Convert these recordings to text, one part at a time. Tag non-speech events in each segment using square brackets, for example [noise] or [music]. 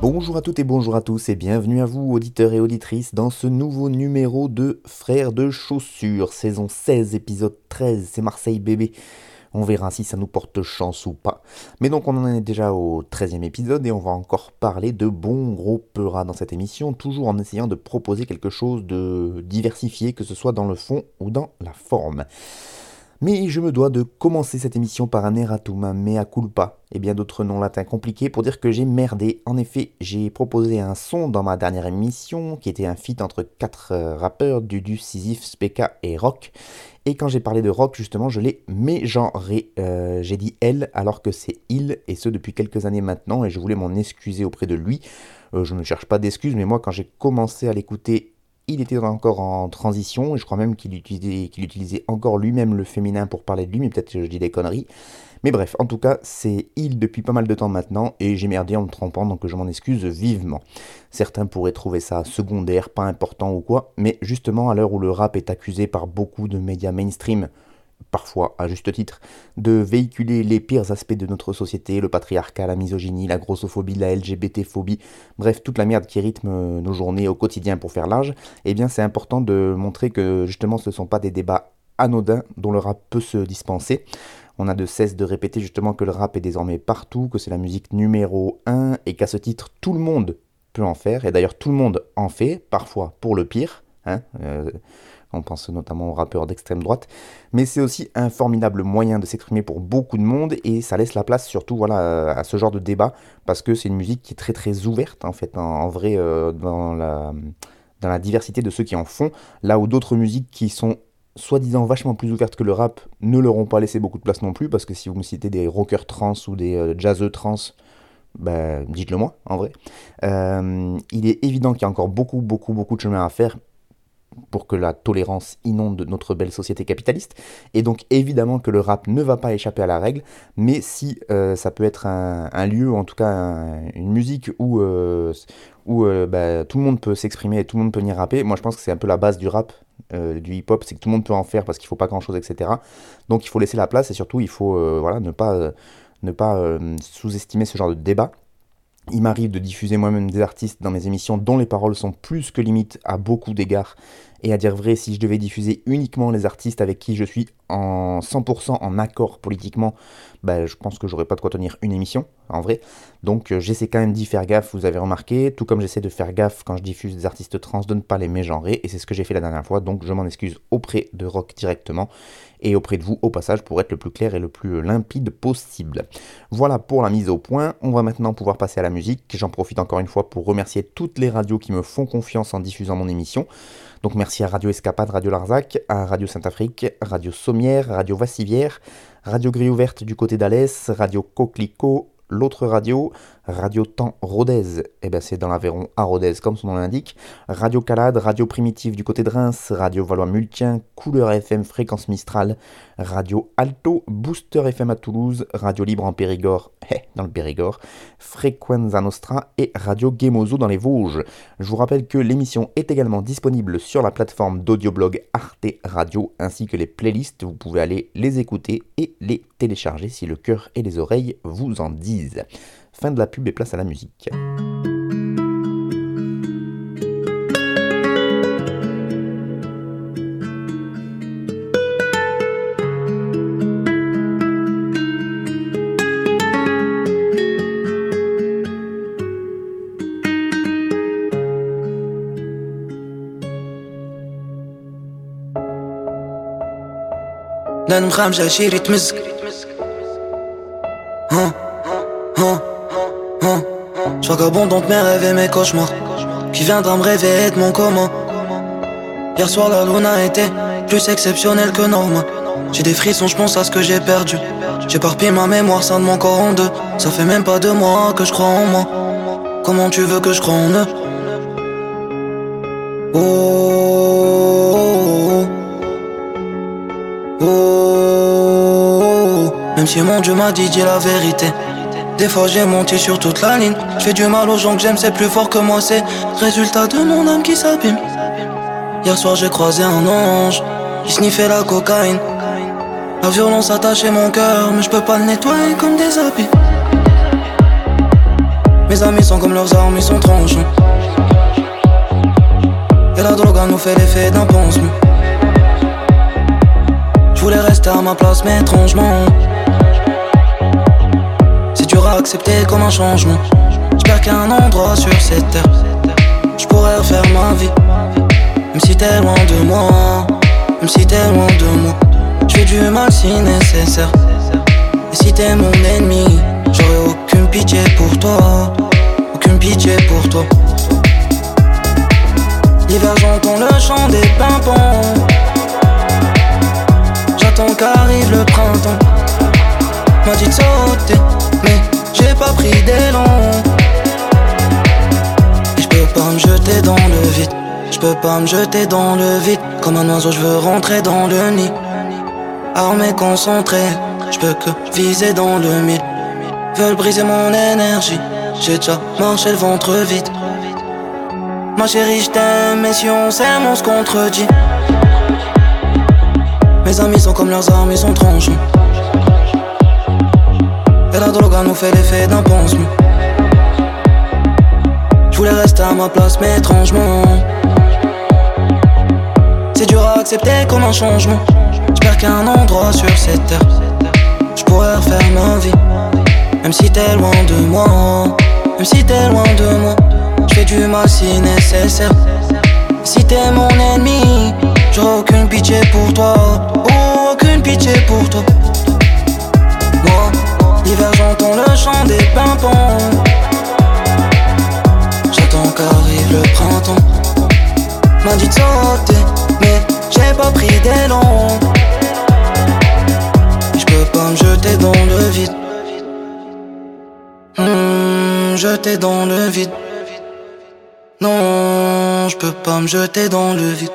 Bonjour à toutes et bonjour à tous et bienvenue à vous auditeurs et auditrices dans ce nouveau numéro de Frères de chaussures, saison 16, épisode 13, c'est Marseille bébé. On verra si ça nous porte chance ou pas. Mais donc on en est déjà au 13e épisode et on va encore parler de bons gros peuras dans cette émission, toujours en essayant de proposer quelque chose de diversifié, que ce soit dans le fond ou dans la forme. Mais je me dois de commencer cette émission par un erratum, un mea culpa, et bien d'autres noms latins compliqués pour dire que j'ai merdé. En effet, j'ai proposé un son dans ma dernière émission, qui était un feat entre quatre euh, rappeurs, Dudu, Sisyphe, Speka et Rock. Et quand j'ai parlé de rock, justement, je l'ai mégenré. Euh, j'ai dit elle alors que c'est il, et ce depuis quelques années maintenant, et je voulais m'en excuser auprès de lui. Euh, je ne cherche pas d'excuses, mais moi, quand j'ai commencé à l'écouter il était encore en transition, je crois même qu'il utilisait, qu'il utilisait encore lui-même le féminin pour parler de lui, mais peut-être que je dis des conneries. Mais bref, en tout cas, c'est il depuis pas mal de temps maintenant, et j'ai merdé en me trompant, donc je m'en excuse vivement. Certains pourraient trouver ça secondaire, pas important ou quoi, mais justement, à l'heure où le rap est accusé par beaucoup de médias mainstream, parfois à juste titre, de véhiculer les pires aspects de notre société, le patriarcat, la misogynie, la grossophobie, la LGBT-phobie, bref, toute la merde qui rythme nos journées au quotidien pour faire l'âge, eh bien c'est important de montrer que justement ce ne sont pas des débats anodins dont le rap peut se dispenser. On a de cesse de répéter justement que le rap est désormais partout, que c'est la musique numéro 1 et qu'à ce titre tout le monde peut en faire, et d'ailleurs tout le monde en fait, parfois pour le pire. Hein, euh, on pense notamment aux rappeurs d'extrême droite, mais c'est aussi un formidable moyen de s'exprimer pour beaucoup de monde et ça laisse la place surtout voilà, à ce genre de débat parce que c'est une musique qui est très très ouverte en fait, en, vrai, euh, dans, la, diversité de ceux qui en font, là où d'autres musiques qui sont soi-disant vachement plus ouvertes que le rap ne leur ont pas laissé beaucoup de place non plus parce que si vous me citez des rockers trans ou des euh, jazzeux trans, ben, dites-le moi, en vrai. Euh, il est évident qu'il y a encore beaucoup, beaucoup, beaucoup de chemin à faire, pour que la tolérance inonde notre belle société capitaliste. Et donc évidemment que le rap ne va pas échapper à la règle, mais si euh, ça peut être un, lieu, en tout cas une musique où, euh, où euh, bah, tout le monde peut s'exprimer et tout le monde peut venir rapper, moi je pense que c'est un peu la base du rap, du hip-hop, c'est que tout le monde peut en faire parce qu'il faut pas grand-chose, etc. Donc il faut laisser la place et surtout il faut voilà, ne pas, ne pas sous-estimer ce genre de débat. Il m'arrive de diffuser moi-même des artistes dans mes émissions dont les paroles sont plus que limites à beaucoup d'égards. Et à dire vrai, si je devais diffuser uniquement les artistes avec qui je suis en 100% en accord politiquement, bah, je pense que j'aurais pas de quoi tenir une émission, en vrai. Donc euh, j'essaie quand même d'y faire gaffe, vous avez remarqué, tout comme j'essaie de faire gaffe quand je diffuse des artistes trans de ne pas les mégenrer, et c'est ce que j'ai fait la dernière fois, donc je m'en excuse auprès de Rock directement, et auprès de vous au passage pour être le plus clair et le plus limpide possible. Voilà pour la mise au point, on va maintenant pouvoir passer à la musique, j'en profite encore une fois pour remercier toutes les radios qui me font confiance en diffusant mon émission. Donc merci à Radio Escapade, Radio Larzac, à Radio Saint-Afrique, Radio Sommière, Radio Vassivière, Radio Grille Ouverte du côté d'Alès, Radio Coquelicot, l'autre radio, Radio Temps Rodez, eh ben c'est dans l'Aveyron à Rodez comme son nom l'indique, Radio Calade, Radio Primitive du côté de Reims, Radio Valois Multien, Couleur FM Fréquence Mistral, Radio Alto, Booster FM à Toulouse, Radio Libre en Périgord, [laughs] eh, dans le Périgord, Frequenza Nostra et Radio Gemozo dans les Vosges. Je vous rappelle que l'émission est également disponible sur la plateforme d'audioblog Arte Radio ainsi que les playlists, vous pouvez aller les écouter et les télécharger si le cœur et les oreilles vous en disent. Fin de la pub et place à la musique. لا نمخامش عشيري تمزك Je qu'abondante mes rêves et mes cauchemars Qui viendra me réveiller de mon coma Hier soir la luna était plus exceptionnelle que normal J'ai des frissons, je pense à ce que j'ai perdu. J'éparpille ma mémoire, ça de mon corps en deux. Ça fait même pas deux mois que je crois en moi. Comment tu veux que je croie en eux? Oh, oh, oh, Même si mon Dieu m'a dit, dis la vérité. Des fois j'ai monté sur toute la ligne. Je fais du mal aux gens que j'aime, c'est plus fort que moi, c'est résultat de mon âme qui s'abîme. Hier soir j'ai croisé un ange, il sniffait la cocaïne. La violence attachait mon cœur, mais je peux pas le nettoyer comme des habits. Mes amis sont comme leurs armes, ils sont tranchants. Et la drogue nous fait l'effet d'un pansement. Je voulais rester à ma place, mais étrangement. À accepter comme un changement. J'espère qu'il y a un endroit sur cette terre. Je pourrais refaire ma vie. Même si t'es loin de moi. Même si t'es loin de moi. Je fais du mal si nécessaire. Et si t'es mon ennemi, j'aurais aucune pitié pour toi. Aucune pitié pour toi. L'hiver j'entends le chant des pimpons J'attends qu'arrive le printemps M'a dit sauter mais j'ai pas pris d'élan. Je peux pas me jeter dans le vide. Je peux pas me jeter dans le vide. Comme un oiseau je veux rentrer dans le nid. Armé concentré. Je peux que viser dans le mille. Veulent briser mon énergie. J'ai déjà marché le ventre vide. Ma chérie, je t'aime, mais si on s'aime, on se contredit. Mes amis sont comme leurs armes, ils sont tranchants. La drogue nous fait l'effet d'un pansement. Je voulais rester à ma place, mais étrangement. C'est dur à accepter comme un changement. J'espère qu'il y a un endroit sur cette terre. Je pourrais refaire ma vie. Même si t'es loin de moi. Même si t'es loin de moi. Je fais du mal si nécessaire. Si t'es mon ennemi, j'aurai aucune pitié pour toi. Oh, aucune pitié pour toi. Moi, l'hiver j'entends le chant des pimpons. J'attends qu'arrive le printemps. M'a dit de sauter, mais j'ai pas pris d'élan. Je peux pas me jeter dans le vide. Hmm, jeter dans le vide. Non, je peux pas me jeter dans le vide.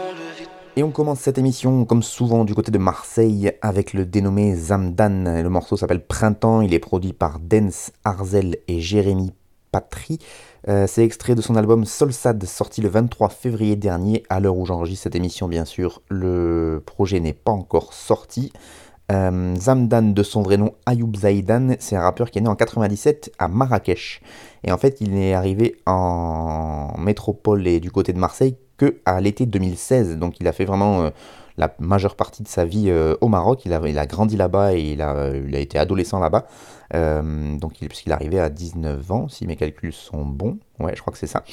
Et on commence cette émission, comme souvent, du côté de Marseille, avec le dénommé Zamdan. Le morceau s'appelle Printemps, il est produit par Dance, Arzel et Jérémy Patry. Euh, c'est extrait de son album Solsad, sorti le 23 février dernier. À l'heure où j'enregistre cette émission, bien sûr, le projet n'est pas encore sorti. Euh, Zamdan, de son vrai nom Ayoub Zaïdan, c'est un rappeur qui est né en 97 à Marrakech. Et en fait, il n'est arrivé en métropole et du côté de Marseille que à l'été 2016. Donc il a fait vraiment euh, la majeure partie de sa vie euh, au Maroc. Il a, grandi là-bas et il a, été adolescent là-bas. Euh, donc puisqu'il est arrivé à 19 ans, si mes calculs sont bons. Ouais, je crois que c'est ça.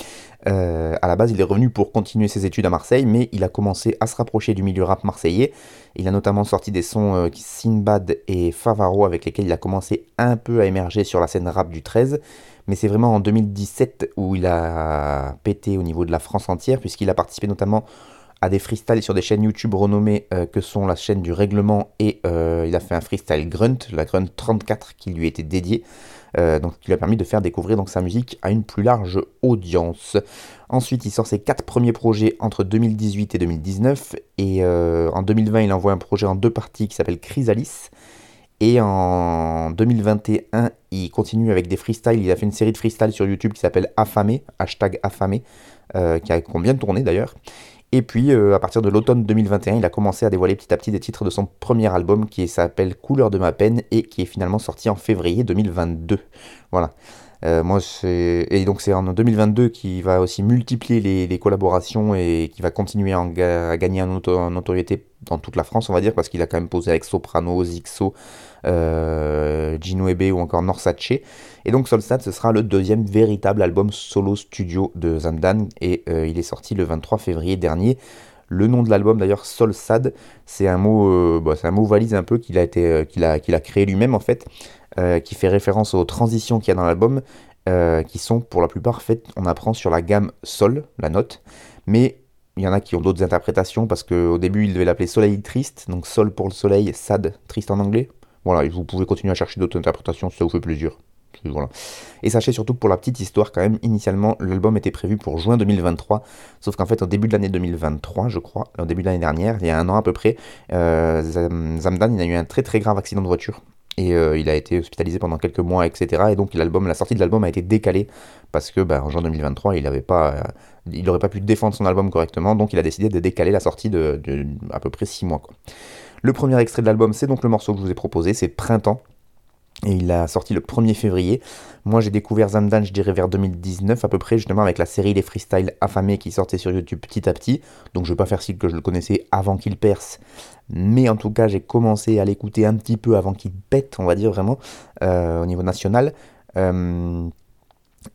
Euh, à la base, il est revenu pour continuer ses études à Marseille, mais il a commencé à se rapprocher du milieu rap marseillais. Il a notamment sorti des sons Sinbad et Favaro avec lesquels il a commencé un peu à émerger sur la scène rap du 13 mais c'est vraiment en 2017 où il a pété au niveau de la France entière, puisqu'il a participé notamment à des freestyles sur des chaînes YouTube renommées euh, que sont la chaîne du règlement et euh, il a fait un freestyle Grunt, la Grunt 34 qui lui était dédié, euh, donc qui lui a permis de faire découvrir donc sa musique à une plus large audience. Ensuite, il sort ses quatre premiers projets entre 2018 et 2019 et en 2020, il envoie un projet en deux parties qui s'appelle Chrysalis. Et en 2021, il continue avec des freestyles. Il a fait une série de freestyles sur YouTube qui s'appelle Affamé, hashtag Affamé, qui a combien de tournées d'ailleurs? Et puis, euh, à partir de l'automne 2021, il a commencé à dévoiler petit à petit des titres de son premier album qui s'appelle Couleur de ma peine et qui est finalement sorti en février 2022. Voilà. Euh, et donc c'est en 2022 qu'il va aussi multiplier les, collaborations et qui va continuer à, gagner en, notoriété dans toute la France, on va dire, parce qu'il a quand même posé avec Soprano, Zixo, euh, Gino Ebe ou encore Norsace. Et donc Solstad, ce sera le deuxième véritable album solo studio de Zamdan et euh, il est sorti le 23 février dernier. Le nom de l'album d'ailleurs, Solsad, c'est un mot, bah, c'est un mot valise un peu qu'il a a créé lui-même en fait. Euh, qui fait référence aux transitions qu'il y a dans l'album, euh, qui sont pour la plupart faites, on apprend sur la gamme Sol, la note, mais il y en a qui ont d'autres interprétations parce qu'au début il devait l'appeler Soleil Triste, donc Sol pour le soleil, Sad, triste en anglais. Voilà, vous pouvez continuer à chercher d'autres interprétations si ça vous fait plaisir. Et sachez surtout que pour la petite histoire, quand même, initialement, l'album était prévu pour juin 2023. Sauf qu'en fait, au début de l'année 2023, je crois, au début de l'année dernière, il y a un an à peu près, euh, Zamdan il a eu un très très grave accident de voiture. Et euh, il a été hospitalisé pendant quelques mois, etc. Et donc l'album, la sortie de l'album a été décalée parce que bah, en juin 2023, il n'avait pas, euh, n'aurait pas pu défendre son album correctement. Donc il a décidé de décaler la sortie de, à peu près 6 mois. Le premier extrait de l'album, c'est donc le morceau que je vous ai proposé, c'est Printemps. Et il a sorti le 1er février. Moi, j'ai découvert Zamdan, je dirais, vers 2019 à peu près, justement avec la série Les Freestyles Affamés qui sortait sur YouTube petit à petit. Donc, je ne vais pas faire si que je le connaissais avant qu'il perce. Mais en tout cas, j'ai commencé à l'écouter un petit peu avant qu'il pète, on va dire vraiment, euh, au niveau national. Euh,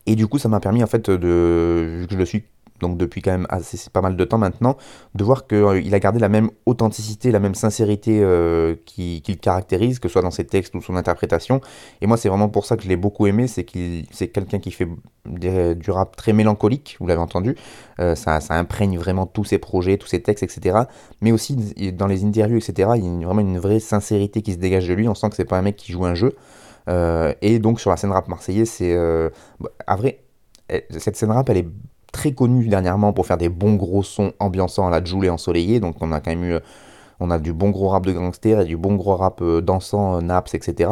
et du coup, ça m'a permis, en fait, de, que je le suis donc depuis quand même assez pas mal de temps maintenant, de voir qu'il euh, a gardé la même authenticité, la même sincérité euh, qui, le caractérise, que ce soit dans ses textes ou son interprétation. Et moi, c'est vraiment pour ça que je l'ai beaucoup aimé, c'est qu'il c'est quelqu'un qui fait du rap très mélancolique, vous l'avez entendu, euh, ça, ça, imprègne vraiment tous ses projets, tous ses textes, etc. Mais aussi dans les interviews, etc., il y a vraiment une vraie sincérité qui se dégage de lui, on sent que c'est pas un mec qui joue un jeu. et donc sur la scène rap marseillaise, c'est... à vrai, cette scène rap, elle est très connu dernièrement pour faire des bons gros sons ambiançants à la Joule et ensoleillés. Donc on a quand même eu on a du bon gros rap de gangster et du bon gros rap euh, dansant, euh, naps, etc.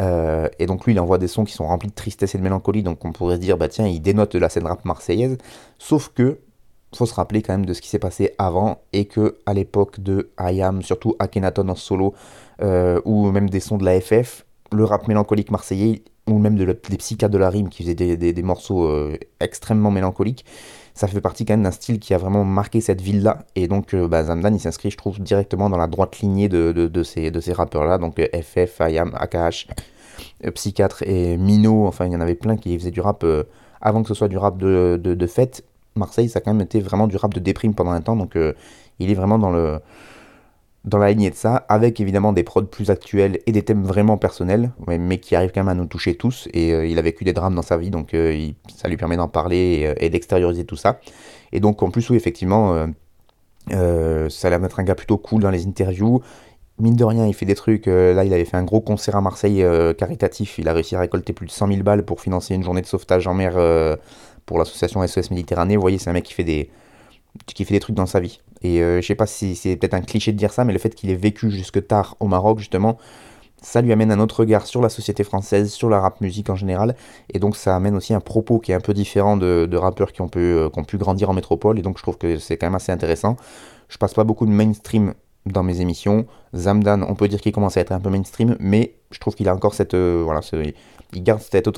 Euh, et donc lui, il envoie des sons qui sont remplis de tristesse et de mélancolie, donc on pourrait se dire, bah tiens, il dénote la scène rap marseillaise. Sauf que, faut se rappeler quand même de ce qui s'est passé avant, et que à l'époque de IAM, surtout Akhenaton en solo, ou même des sons de la FF, le rap mélancolique marseillais, ou même de des psychiatres de la rime qui faisaient des, morceaux euh, extrêmement mélancoliques, ça fait partie quand même d'un style qui a vraiment marqué cette ville-là. Et donc euh, bah, Zamdan, il s'inscrit, je trouve, directement dans la droite lignée de, de, ces, de rappeurs-là, donc FF, IAM, AKH, Psychiatre et Mino, enfin il y en avait plein qui faisaient du rap euh, avant que ce soit du rap de, de, fête. Marseille, ça a quand même été vraiment du rap de déprime pendant un temps, donc il est vraiment dans le dans la lignée de ça, avec évidemment des prods plus actuels et des thèmes vraiment personnels, mais qui arrivent quand même à nous toucher tous. Et euh, il a vécu des drames dans sa vie, donc euh, ça lui permet d'en parler et, euh, d'extérioriser tout ça. Et donc en plus, oui, effectivement, ça a l'air d'être un gars plutôt cool dans les interviews. Mine de rien, il fait des trucs. là, il avait fait un gros concert à Marseille caritatif. Il a réussi à récolter plus de 100 000 balles pour financer une journée de sauvetage en mer pour l'association SOS Méditerranée. Vous voyez, c'est un mec qui fait des, qui fait des trucs dans sa vie. Et euh, je sais pas si c'est peut-être un cliché de dire ça, mais le fait qu'il ait vécu jusque tard au Maroc, justement, ça lui amène un autre regard sur la société française, sur la rap musique en général, et donc ça amène aussi un propos qui est un peu différent de, rappeurs qui ont, pu, euh, qui ont pu grandir en métropole, et donc je trouve que c'est quand même assez intéressant. Je passe pas beaucoup de mainstream dans mes émissions. Zamdan, on peut dire qu'il commence à être un peu mainstream, mais je trouve qu'il a encore cette, euh, voilà, il garde cette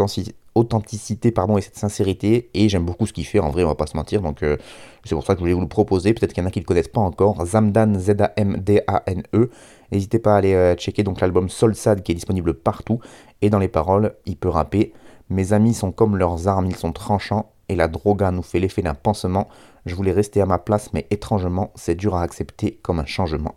authenticité pardon, et cette sincérité, et j'aime beaucoup ce qu'il fait, en vrai, on va pas se mentir, donc euh, c'est pour ça que je voulais vous le proposer, peut-être qu'il y en a qui ne le connaissent pas encore, Zamdan, Z-A-M-D-A-N-E, n'hésitez pas à aller euh, checker donc l'album Soul Sad qui est disponible partout, et dans les paroles, il peut rapper, mes amis sont comme leurs armes, ils sont tranchants, et la droga nous fait l'effet d'un pansement, je voulais rester à ma place, mais étrangement, c'est dur à accepter comme un changement.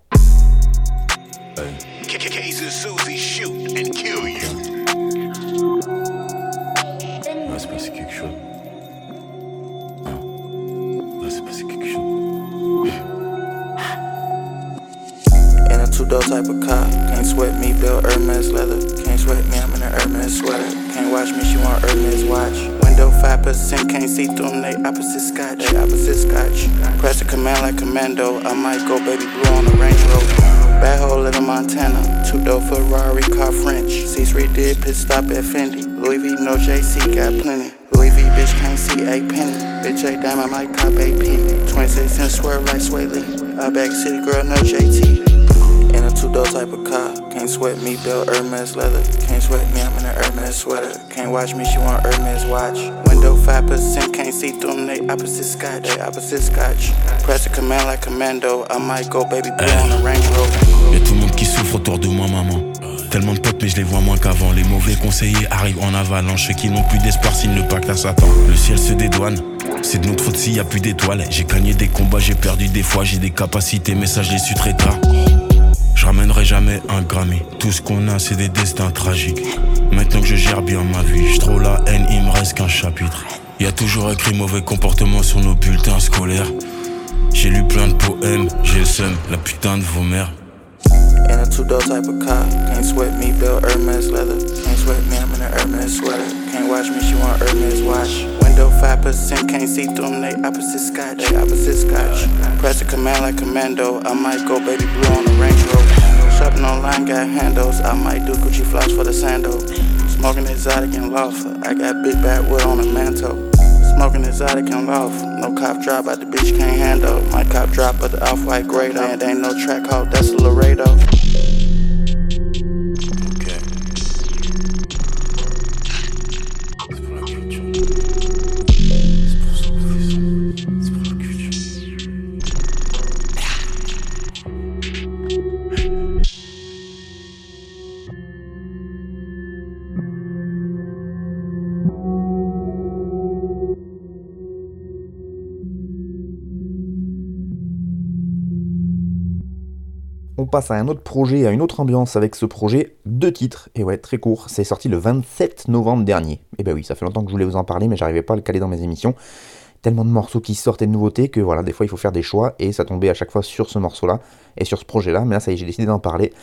Two-door type of car. Can't sweat me, Bill Hermes leather. Can't sweat me, I'm in a Hermes sweater. Can't watch me, she want Hermes watch. Window 5%, can't see through them, they opposite scotch. They opposite scotch. Press the command like commando. I might go baby blue on the Range Rover. Bad hole in Montana. Two door Ferrari, car French. C3 did pit stop at Fendi. Louis V, no JC, got plenty. Louis V, bitch, can't see a penny. Bitch, a dime, I might cop a penny. 26 cents, swerve like Sway Lee. Back city girl, no JT. A two-door type of car. Can't sweat me, Bill Hermes leather. Can't sweat me, I'm in a Hermes sweater. Can't watch me, she want Hermes watch. Window 5%, can't see through them, they opposite scotch. They opposite scotch. Press the command like commando. I might go baby blue on the Range Rover. Y'a tout le monde qui souffre autour de moi, maman. Tellement de potes, mais je les vois moins qu'avant. Les mauvais conseillers arrivent en avalanche. Ceux qui n'ont plus d'espoir signent le pacte à Satan. Le ciel se dédouane. C'est de notre faute s'il y a plus d'étoiles. J'ai gagné des combats, j'ai perdu des fois. J'ai des capacités, mais ça je les su très tard. Je ramènerai jamais un Grammy. Tout ce qu'on a, c'est des destins tragiques. Maintenant que je gère bien ma vie, je la haine, il me reste qu'un chapitre. Y a toujours écrit mauvais comportement sur nos bulletins scolaires. J'ai lu plein de poèmes, j'ai le seum, la putain de vos mères. A two-door type of can't sweat me, Bill Hermes leather. Can't sweat me, I'm in a Hermes sweater. Can't watch me, she want Hermes watch. Window 5%, can't see through them, they opposite scotch. They opposite scotch. Press a command like commando, I might go baby blue on the Range Rover. Shopping online, got handles, I might do Gucci floss for the sandal. Smoking exotic and lawful, I got big backwood on the mantle. Smoking exotic and lawful, no cop drop out the bitch can't handle. My cop drop but the off-white grade, and ain't no track hawk, that's a Laredo. Passe à un autre projet, à une autre ambiance avec ce projet, deux titres, et ouais, très court, c'est sorti le 27 novembre dernier. Et ben oui, ça fait longtemps que je voulais vous en parler, mais j'arrivais pas à le caler dans mes émissions. Tellement de morceaux qui sortent et de nouveautés que voilà, des fois il faut faire des choix, et ça tombait à chaque fois sur ce morceau-là, et sur ce projet-là, mais là ça y est, j'ai décidé d'en parler.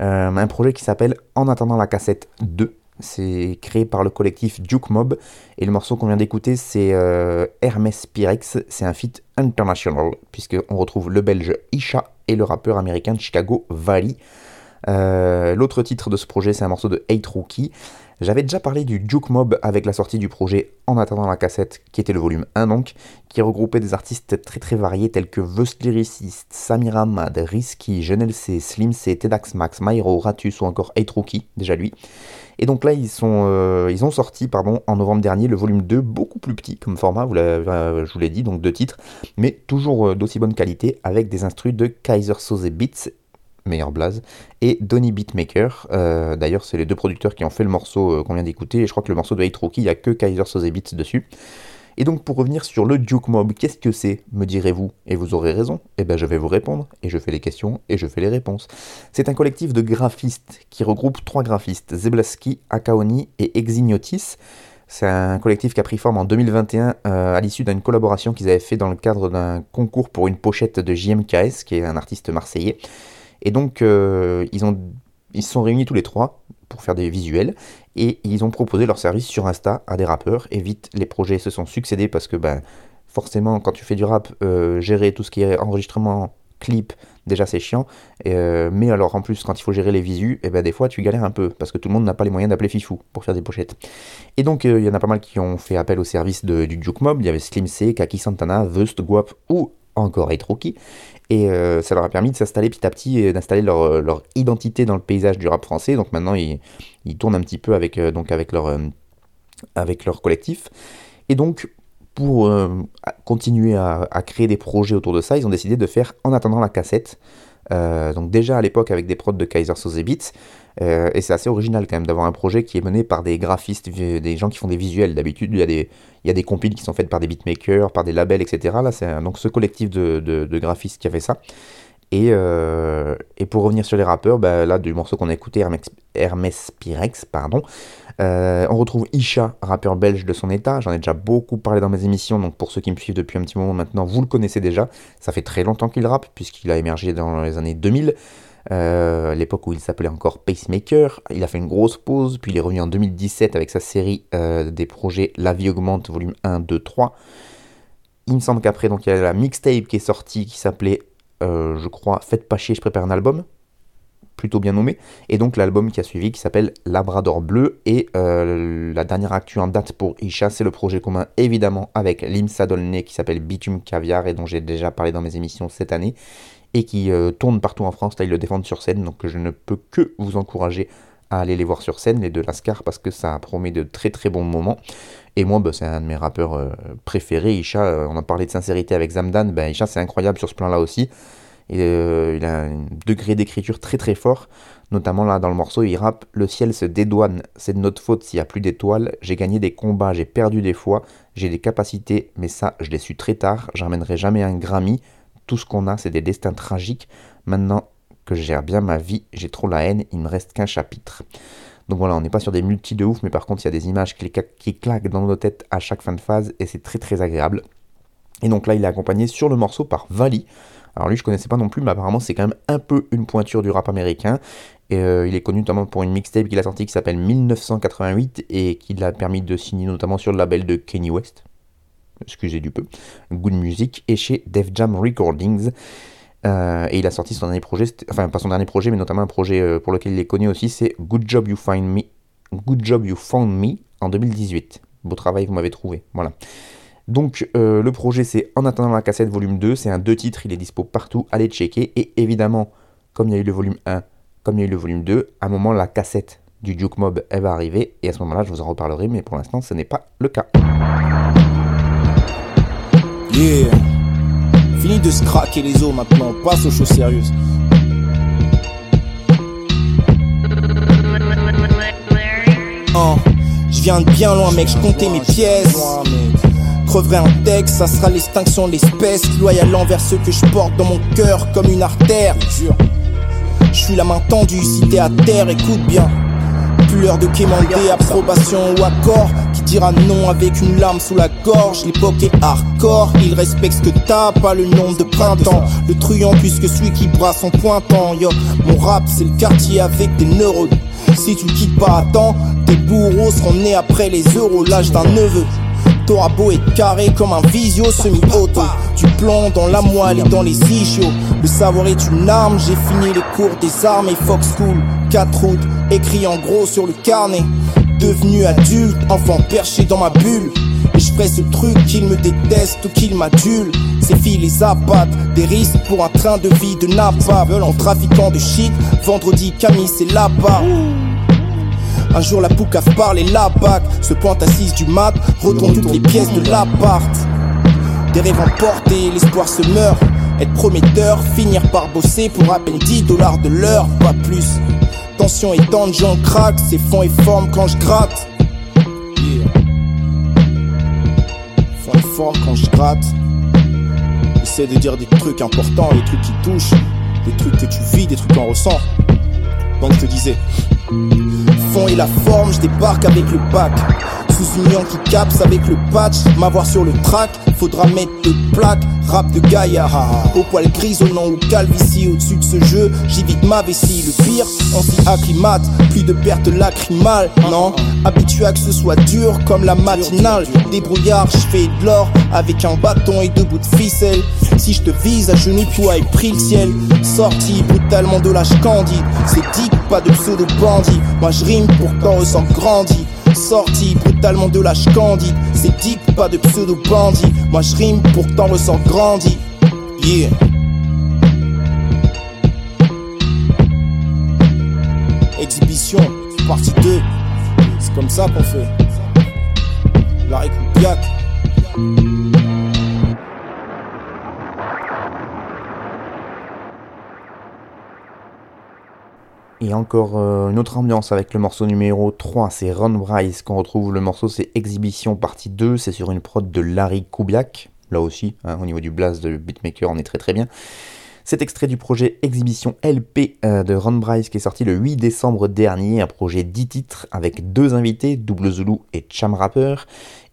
Euh, un projet qui s'appelle En attendant la cassette 2, c'est créé par le collectif Duke Mob. Et le morceau qu'on vient d'écouter, c'est euh, Hermes Pyrex. C'est un feat international, puisqu'on retrouve le belge Isha et le rappeur américain Chicago Valley. Euh, L'autre titre de ce projet, c'est un morceau de Hate Rookie. J'avais déjà parlé du Duke Mob avec la sortie du projet En attendant la cassette, qui était le volume 1 donc, qui regroupait des artistes très variés tels que Vust Lyricist, Samir Ahmad, Risky, Genel C, Slim C, Tedax Max, Myro, Ratus ou encore Hate Rookie, déjà lui. Et donc là, ils, euh, ont sorti pardon, en novembre dernier le volume 2, beaucoup plus petit comme format, vous euh, je vous l'ai dit, donc deux titres, mais toujours euh, d'aussi bonne qualité, avec des instrus de Kaiser Soze Beats, meilleur blaze, et Donny Beatmaker. D'ailleurs, c'est les deux producteurs qui ont fait le morceau qu'on vient d'écouter, et je crois que le morceau de Hate Rookie, il n'y a que Kaiser Soze Beats dessus. Et donc pour revenir sur le Duke Mob, qu'est-ce que c'est, me direz-vous? Et vous aurez raison, eh bien je vais vous répondre, et je fais les questions, et je fais les réponses. C'est un collectif de graphistes qui regroupe trois graphistes, Zeblaski, Akaoni et Exignotis. C'est un collectif qui a pris forme en 2021 euh, à l'issue d'une collaboration qu'ils avaient fait dans le cadre d'un concours pour une pochette de JMKS, qui est un artiste marseillais. Et donc euh, ils, se sont réunis tous les trois pour faire des visuels et ils ont proposé leur service sur Insta à des rappeurs et vite les projets se sont succédés parce que ben, forcément quand tu fais du rap, euh, gérer tout ce qui est enregistrement, clip, déjà c'est chiant, euh, mais alors en plus quand il faut gérer les visus, et eh ben des fois tu galères un peu parce que tout le monde n'a pas les moyens d'appeler Fifou pour faire des pochettes. Et donc il y en a pas mal qui ont fait appel au service du Juke Mob, il y avait Slim C, Kaki Santana, Vust, Guap ou encore Rookie. Et euh, ça leur a permis de s'installer petit à petit et d'installer leur, euh, leur, identité dans le paysage du rap français. Donc maintenant, ils, ils tournent un petit peu avec, euh, donc avec, leur, avec leur collectif. Et donc, pour continuer à, à, créer des projets autour de ça, ils ont décidé de faire En attendant la cassette. Donc déjà à l'époque avec des prods de Kaiser Soze Beats, euh, et c'est assez original quand même d'avoir un projet qui est mené par des graphistes, des gens qui font des visuels. D'habitude, il y a des, il y a des compiles qui sont faites par des beatmakers, par des labels, etc. Là, c'est donc ce collectif de, de, graphistes qui a fait ça. Et, euh, et, pour revenir sur les rappeurs, bah, là, du morceau qu'on a écouté, Hermes, Pyrex, pardon, euh, on retrouve Isha, rappeur belge de son état. J'en ai déjà beaucoup parlé dans mes émissions, donc pour ceux qui me suivent depuis un petit moment maintenant, vous le connaissez déjà. Ça fait très longtemps qu'il rappe, puisqu'il a émergé dans les années 2000. Euh, l'époque où il s'appelait encore Pacemaker. Il a fait une grosse pause, puis il est revenu en 2017 avec sa série des projets La vie augmente, volume 1, 2, 3. Il me semble qu'après, il y a la mixtape qui est sortie qui s'appelait, euh, je crois, Faites pas chier, je prépare un album. Plutôt bien nommé. Et donc l'album qui a suivi qui s'appelle Labrador Bleu. Et la dernière actu en date pour Isha, c'est le projet commun évidemment avec Limsa Dolné qui s'appelle Bitume Caviar et dont j'ai déjà parlé dans mes émissions cette année et qui euh, tournent partout en France. Là, ils le défendent sur scène, donc je ne peux que vous encourager à aller les voir sur scène, les deux Lascar, parce que ça promet de très très bons moments. Et moi, bah, c'est un de mes rappeurs euh, préférés. Isha, euh, on a parlé de sincérité avec Zamdan. Ben, Isha, c'est incroyable sur ce plan-là aussi. Et, il a un degré d'écriture très très fort. Notamment là, dans le morceau, il rappe Le ciel se dédouane, c'est de notre faute s'il n'y a plus d'étoiles. J'ai gagné des combats, j'ai perdu des fois. J'ai des capacités, mais ça, je l'ai su très tard. J'emmènerai jamais un Grammy tout ce qu'on a, c'est des destins tragiques. Maintenant que je gère bien ma vie, j'ai trop la haine, il me reste qu'un chapitre. Donc voilà, on n'est pas sur des multi de ouf, mais par contre, il y a des images qui, qui claquent dans nos têtes à chaque fin de phase et c'est très très agréable. Et donc là, il est accompagné sur le morceau par Vali. Alors lui, je connaissais pas non plus, mais apparemment, c'est quand même un peu une pointure du rap américain. Et euh, il est connu notamment pour une mixtape qu'il a sortie qui s'appelle 1988 et qui l'a permis de signer notamment sur le label de Kenny West. Excusez du peu. Good Music et chez Def Jam Recordings. Euh, et il a sorti son dernier projet, enfin pas son dernier projet, mais notamment un projet euh, pour lequel il est connu aussi, c'est Good Job You Find Me, Good Job You Found Me en 2018. Beau travail, vous m'avez trouvé. Voilà. Donc le projet c'est En attendant la cassette volume 2, c'est un deux titres, il est dispo partout, allez checker. Et évidemment, comme il y a eu le volume 1, comme il y a eu le volume 2, à un moment la cassette du Duke Mob elle va arriver et à ce moment-là je vous en reparlerai mais pour l'instant ce n'est pas le cas. Yeah. De se craquer les os maintenant, passe aux choses sérieuses. Oh, je viens de bien loin mec, je comptais mes pièces. Creverai un texte, ça sera l'extinction de l'espèce, loyal envers ceux que je porte dans mon cœur comme une artère. Je suis la main tendue, si t'es à terre, écoute bien. L'heure de quémander, approbation ou accord. Qui dira non avec une lame sous la gorge. L'époque est hardcore, il respecte ce que t'as, pas le nombre de printemps. Le truand puisque celui qui brasse en pointant. Yo, mon rap c'est le quartier avec des neurones. Si tu quittes pas à temps, tes bourreaux seront nés après les euros, l'âge d'un neveu. T'auras beau être carré comme un visio semi-auto. Du plomb dans la moelle et dans les ischios. Le savoir est une arme, j'ai fini les cours des armes et Fox School. 4 août, écrit en gros sur le carnet. Devenu adulte, enfant perché dans ma bulle. Et je ferai ce truc qu'il me déteste ou qu'il m'adule. Ces filles les abattent, des risques pour un train de vie de Napa. En trafiquant de shit, vendredi Camille c'est là-bas. Un jour la poucave parle et la bac se pointe assise du mat, retourne toutes les pièces de l'appart. Des rêves emportés, l'espoir se meurt. Être prometteur, finir par bosser pour à peine 10 dollars de l'heure, pas plus. Tension et j'en craque, c'est fond et forme quand je gratte. Yeah. Fond et forme quand je gratte. Essaie de dire des trucs importants, des trucs qui touchent, des trucs que tu vis, des trucs qu'on ressent. Je te disais, fond et la forme, je débarque avec le pack. Sous union qui capse avec le patch, m'avoir sur le track, faudra mettre de plaques, rap de Gaïa. Au poil grisonnant ou calvitie au-dessus de ce jeu, j'évite ma vessie. Le pire, on s'y acclimate, plus de pertes lacrymales, non? Habitué à que ce soit dur comme la matinale. Débrouillard, je fais de l'or avec un bâton et deux bouts de ficelle. Si je te vise à genoux, toi et pris le ciel. Sorti brutalement de l'âge candide, c'est dit pas de pseudo bandit. Moi je rime pour qu'on ressent grandi. Sorti brutalement de l'âge candide, c'est deep, pas de pseudo bandit. Moi je rime pourtant ressens grandi. Yeah. Exhibition, partie 2. C'est comme ça qu'on fait. La république. Et encore euh, une autre ambiance avec le morceau numéro 3, c'est Ron Bryce qu'on retrouve. Le morceau c'est Exhibition partie 2, c'est sur une prod de Larry Kubiak. Là aussi, hein, au niveau du blast de beatmaker, on est très très bien. C'est extrait du projet Exhibition LP euh, de Ron Bryce qui est sorti le 8 décembre dernier, un projet 10 titres avec deux invités, Double Zulu et Cham Rapper,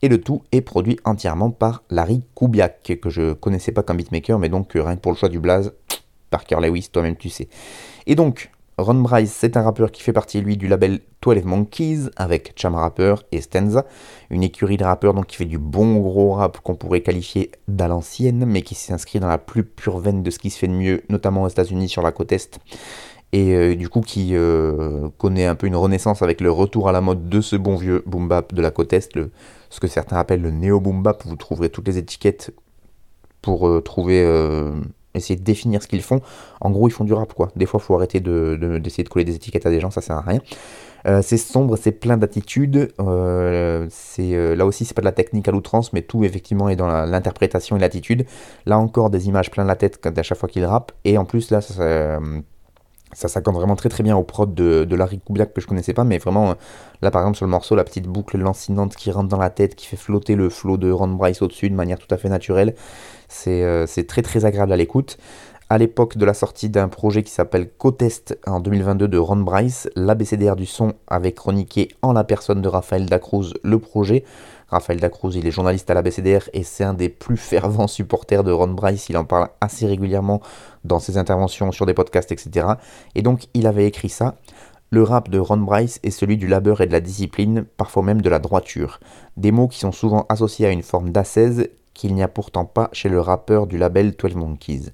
et le tout est produit entièrement par Larry Kubiak, que je connaissais pas comme beatmaker, mais donc euh, rien que pour le choix du blaze, Parker Lewis, toi-même tu sais. Et donc, Ron Bryce, c'est un rappeur qui fait partie, lui, du label 12 Monkeys, avec Cham Rapper et Stenza, une écurie de rappeurs donc, qui fait du bon gros rap qu'on pourrait qualifier d'à l'ancienne, mais qui s'inscrit dans la plus pure veine de ce qui se fait de mieux, notamment aux États-Unis sur la côte Est, et euh, du coup qui euh, connaît un peu une renaissance avec le retour à la mode de ce bon vieux boom bap de la côte Est, ce que certains appellent le néo boom bap, vous trouverez toutes les étiquettes pour euh, trouver essayer de définir ce qu'ils font. En gros, ils font du rap, quoi. Des fois, il faut arrêter d'essayer de, de, de, coller des étiquettes à des gens, ça sert à rien. Euh, c'est sombre, c'est plein d'attitudes. Euh, euh, là aussi, c'est pas de la technique à l'outrance, mais tout effectivement est dans l'interprétation et l'attitude. Là encore, des images plein la tête à chaque fois qu'il rappe. Et en plus, là, ça, s'accorde vraiment très très bien au prod de, de Larry Kubiak que je connaissais pas, mais vraiment, là par exemple sur le morceau, la petite boucle lancinante qui rentre dans la tête, qui fait flotter le flow de Ron Bryce au-dessus de manière tout à fait naturelle, c'est très très agréable à l'écoute. À l'époque de la sortie d'un projet qui s'appelle Cotest en 2022 de Ron Bryce, l'ABCDR du son avait chroniqué en la personne de Raphaël Dacruz le projet. Raphaël Dacruz, il est journaliste à l'ABCDR et c'est un des plus fervents supporters de Ron Bryce. Il en parle assez régulièrement dans ses interventions sur des podcasts, etc. Et donc, il avait écrit ça. Le rap de Ron Bryce est celui du labeur et de la discipline, parfois même de la droiture. Des mots qui sont souvent associés à une forme d'ascèse qu'il n'y a pourtant pas chez le rappeur du label 12 Monkeys.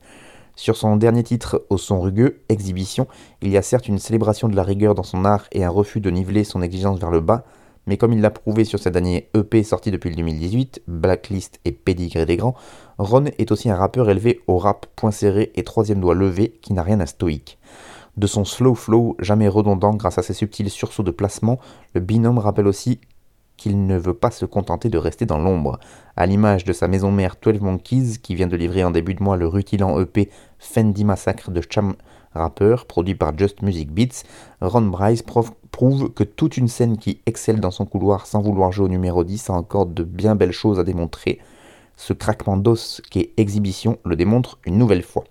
Sur son dernier titre, au son rugueux, Exhibition, il y a certes une célébration de la rigueur dans son art et un refus de niveler son exigence vers le bas, mais comme il l'a prouvé sur sa dernier EP sorti depuis le 2018, Blacklist et Pédigré des Grands, Ron est aussi un rappeur élevé au rap point serré et troisième doigt levé qui n'a rien à stoïque. De son slow flow jamais redondant grâce à ses subtils sursauts de placement, le binôme rappelle aussi qu'il ne veut pas se contenter de rester dans l'ombre. À l'image de sa maison mère 12 Monkeys, qui vient de livrer en début de mois le rutilant EP Fendi Massacre de Cham Rapper, produit par Just Music Beats, Ron Bryce prouve que toute une scène qui excelle dans son couloir sans vouloir jouer au numéro 10 a encore de bien belles choses à démontrer. Ce craquement d'os qui est exhibition le démontre une nouvelle fois.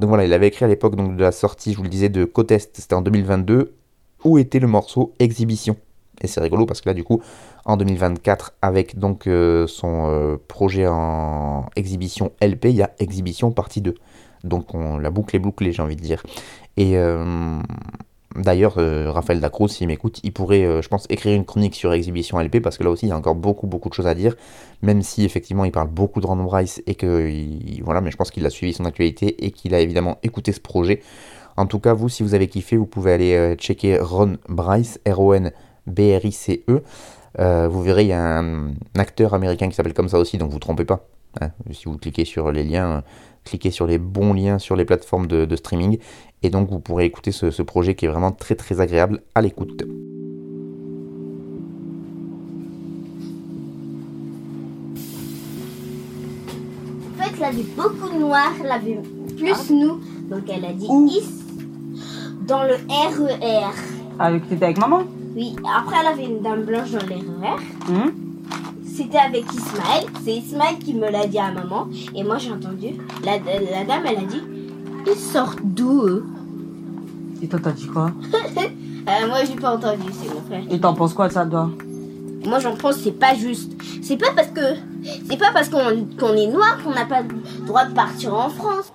Donc voilà, il avait écrit à l'époque de la sortie, je vous le disais, de Cotest, c'était en 2022. Où était le morceau Exhibition? Et c'est rigolo parce que là, du coup, en 2024 avec donc euh, son euh, projet en exhibition LP, il y a exhibition partie 2. Donc on la boucle est bouclée, j'ai envie de dire. Et euh, d'ailleurs, Raphaël Dacruz, s'il m'écoute, il pourrait, je pense, écrire une chronique sur exhibition LP parce que là aussi, il y a encore beaucoup, beaucoup de choses à dire. Même si effectivement, il parle beaucoup de Ron Bryce et que, voilà, mais je pense qu'il a suivi son actualité et qu'il a évidemment écouté ce projet. En tout cas, vous, si vous avez kiffé, vous pouvez aller checker Ron Bryce, R-O-N B-R-I-C-E. Euh, vous verrez, il y a un, acteur américain qui s'appelle comme ça aussi, donc vous trompez pas. Hein. si vous cliquez sur les liens, cliquez sur les bons liens sur les plateformes de, streaming, et donc vous pourrez écouter ce, projet qui est vraiment très très agréable à l'écoute. En fait, elle avait beaucoup de noir, elle avait plus ah. nous, donc elle a dit is dans le RER. E avec, t'étais avec maman? Oui, après elle avait une dame blanche dans les hum? C'était avec Ismaël. C'est Ismaël qui me l'a dit à maman. Et moi j'ai entendu. La, dame elle a dit Ils sortent d'où eux? Et toi t'as dit quoi? [laughs] Euh, Moi j'ai pas entendu, c'est mon frère. Et t'en penses quoi de ça toi? Moi j'en pense c'est pas juste. C'est pas parce que. C'est pas parce qu'on est noir qu'on n'a pas le droit de partir en France.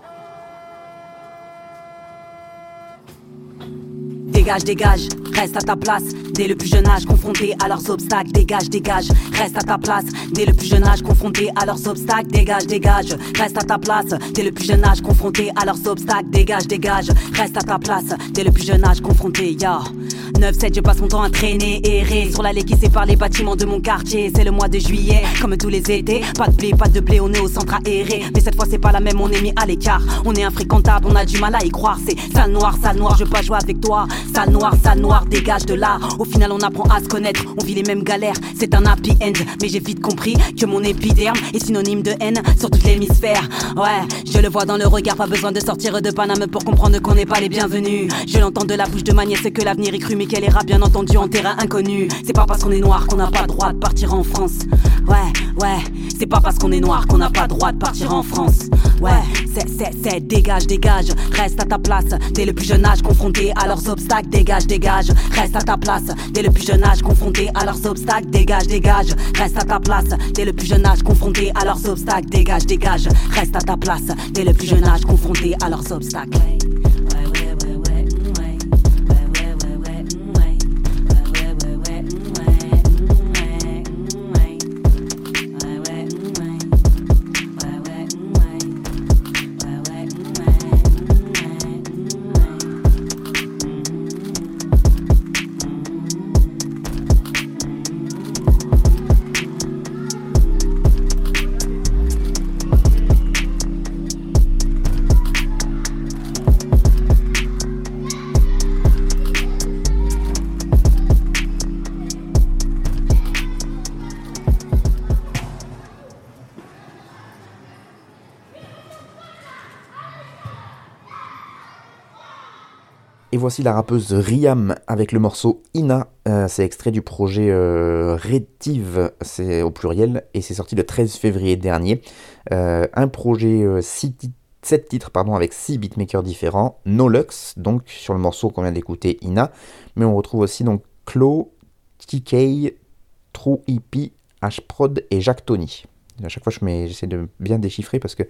Dégage, dégage, reste à ta place. Dès le plus jeune âge, confronté à leurs obstacles. Dégage, dégage, reste à ta place. Dès le plus jeune âge, confronté à leurs obstacles. Dégage, dégage, reste à ta place. Dès le plus jeune âge, confronté à leurs obstacles. Dégage, dégage, reste à ta place. Dès le plus jeune âge, confronté, ya. 9-7, je passe mon temps à traîner, errer sur l'allée qui sépare les bâtiments de mon quartier. C'est le mois de juillet, comme tous les étés. Pas de blé, pas de blé, on est au centre aéré. Mais cette fois, c'est pas la même, on est mis à l'écart. On est infréquentable, on a du mal à y croire. C'est sale noir, sale noir, je veux pas jouer avec toi. Sale noir, sale noir, dégage de là. Au final, on apprend à se connaître, on vit les mêmes galères. C'est un happy end, mais j'ai vite compris que mon épiderme est synonyme de haine sur tout l'hémisphère. Ouais, je le vois dans le regard, pas besoin de sortir de Paname pour comprendre qu'on n'est pas les bienvenus. Je l'entends de la bouche de manière, c'est que l'avenir est cru, mais qu'elle ira bien entendu en terrain inconnu. C'est pas parce qu'on est noir qu'on n'a pas droit de partir en France. Ouais, ouais, c'est pas parce qu'on est noir qu'on n'a pas droit de partir en France. Ouais, c'est, c'est, c'est, dégage, dégage, reste à ta place. Dès le plus jeune âge, confronté à leurs obstacles, dégage, dégage, reste à ta place. Dès le plus jeune âge, confronté à leurs obstacles, dégage, dégage, reste à ta place. Dès le plus jeune âge, confronté à leurs obstacles, dégage, dégage, reste à ta place. Dès le plus jeune âge, confronté à leurs obstacles. Voici la rappeuse Riam avec le morceau Ina. Euh, c'est extrait du projet euh, Rétive, c'est au pluriel, et c'est sorti le 13 février dernier. Euh, un projet 7 titres pardon, avec 6 beatmakers différents. No Lux, donc sur le morceau qu'on vient d'écouter, Ina. Mais on retrouve aussi donc Clo, TK, True EP, H-Prod et Jacques Tony. À chaque fois, j'essaie de bien déchiffrer parce que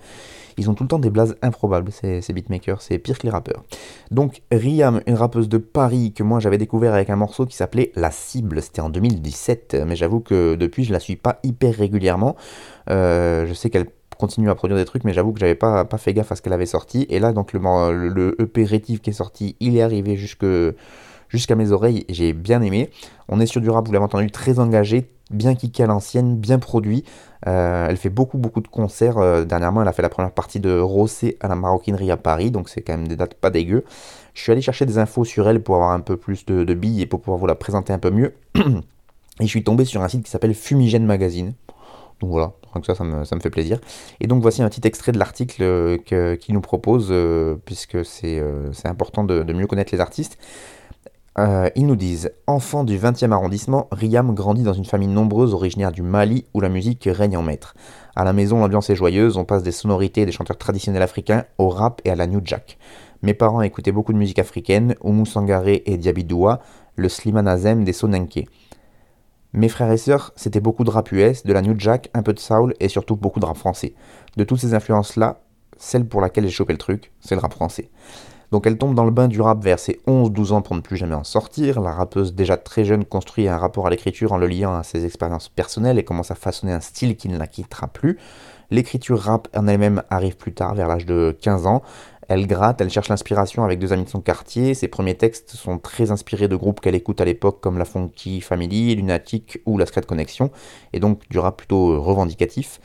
ils ont tout le temps des blazes improbables, ces, ces beatmakers. C'est pire que les rappeurs. Donc, Riam, une rappeuse de Paris que moi j'avais découvert avec un morceau qui s'appelait La Cible. C'était en 2017. Mais j'avoue que depuis, je la suis pas hyper régulièrement. Euh, je sais qu'elle continue à produire des trucs, mais j'avoue que j'avais pas, pas fait gaffe à ce qu'elle avait sorti. Et là, donc, le, le EP Rétif qui est sorti, il est arrivé jusque jusqu'à mes oreilles j'ai bien aimé. On est sur du rap, vous l'avez entendu, très engagé, bien kické à l'ancienne, bien produit. Euh, elle fait beaucoup beaucoup de concerts. Euh, dernièrement, elle a fait la première partie de Rossé à la Maroquinerie à Paris, donc c'est quand même des dates pas dégueu. Je suis allé chercher des infos sur elle pour avoir un peu plus de, billes et pour pouvoir vous la présenter un peu mieux. [clears throat] et je suis tombé sur un site qui s'appelle Fumigène Magazine. Donc voilà, ça, ça me, ça me, fait plaisir. Et donc voici un petit extrait de l'article euh, qu'il nous propose, puisque c'est important de, mieux connaître les artistes. Euh, ils nous disent Enfant du 20e arrondissement, Riam grandit dans une famille nombreuse originaire du Mali où la musique règne en maître. À la maison, l'ambiance est joyeuse, on passe des sonorités des chanteurs traditionnels africains au rap et à la new jack. Mes parents écoutaient beaucoup de musique africaine, Oumou Sangaré et Diabidoua, le Slimane Azem des Sonenke. Mes frères et sœurs, c'était beaucoup de rap US, de la new jack, un peu de soul et surtout beaucoup de rap français. De toutes ces influences-là, celle pour laquelle j'ai chopé le truc, c'est le rap français. Donc elle tombe dans le bain du rap vers ses 11-12 ans pour ne plus jamais en sortir. La rappeuse déjà très jeune construit un rapport à l'écriture en le liant à ses expériences personnelles et commence à façonner un style qui ne la quittera plus. L'écriture rap en elle-même arrive plus tard, vers l'âge de 15 ans. Elle gratte, elle cherche l'inspiration avec deux amis de son quartier. Ses premiers textes sont très inspirés de groupes qu'elle écoute à l'époque comme la Funky Family, Lunatic ou la Scred Connection, et donc du rap plutôt revendicatif.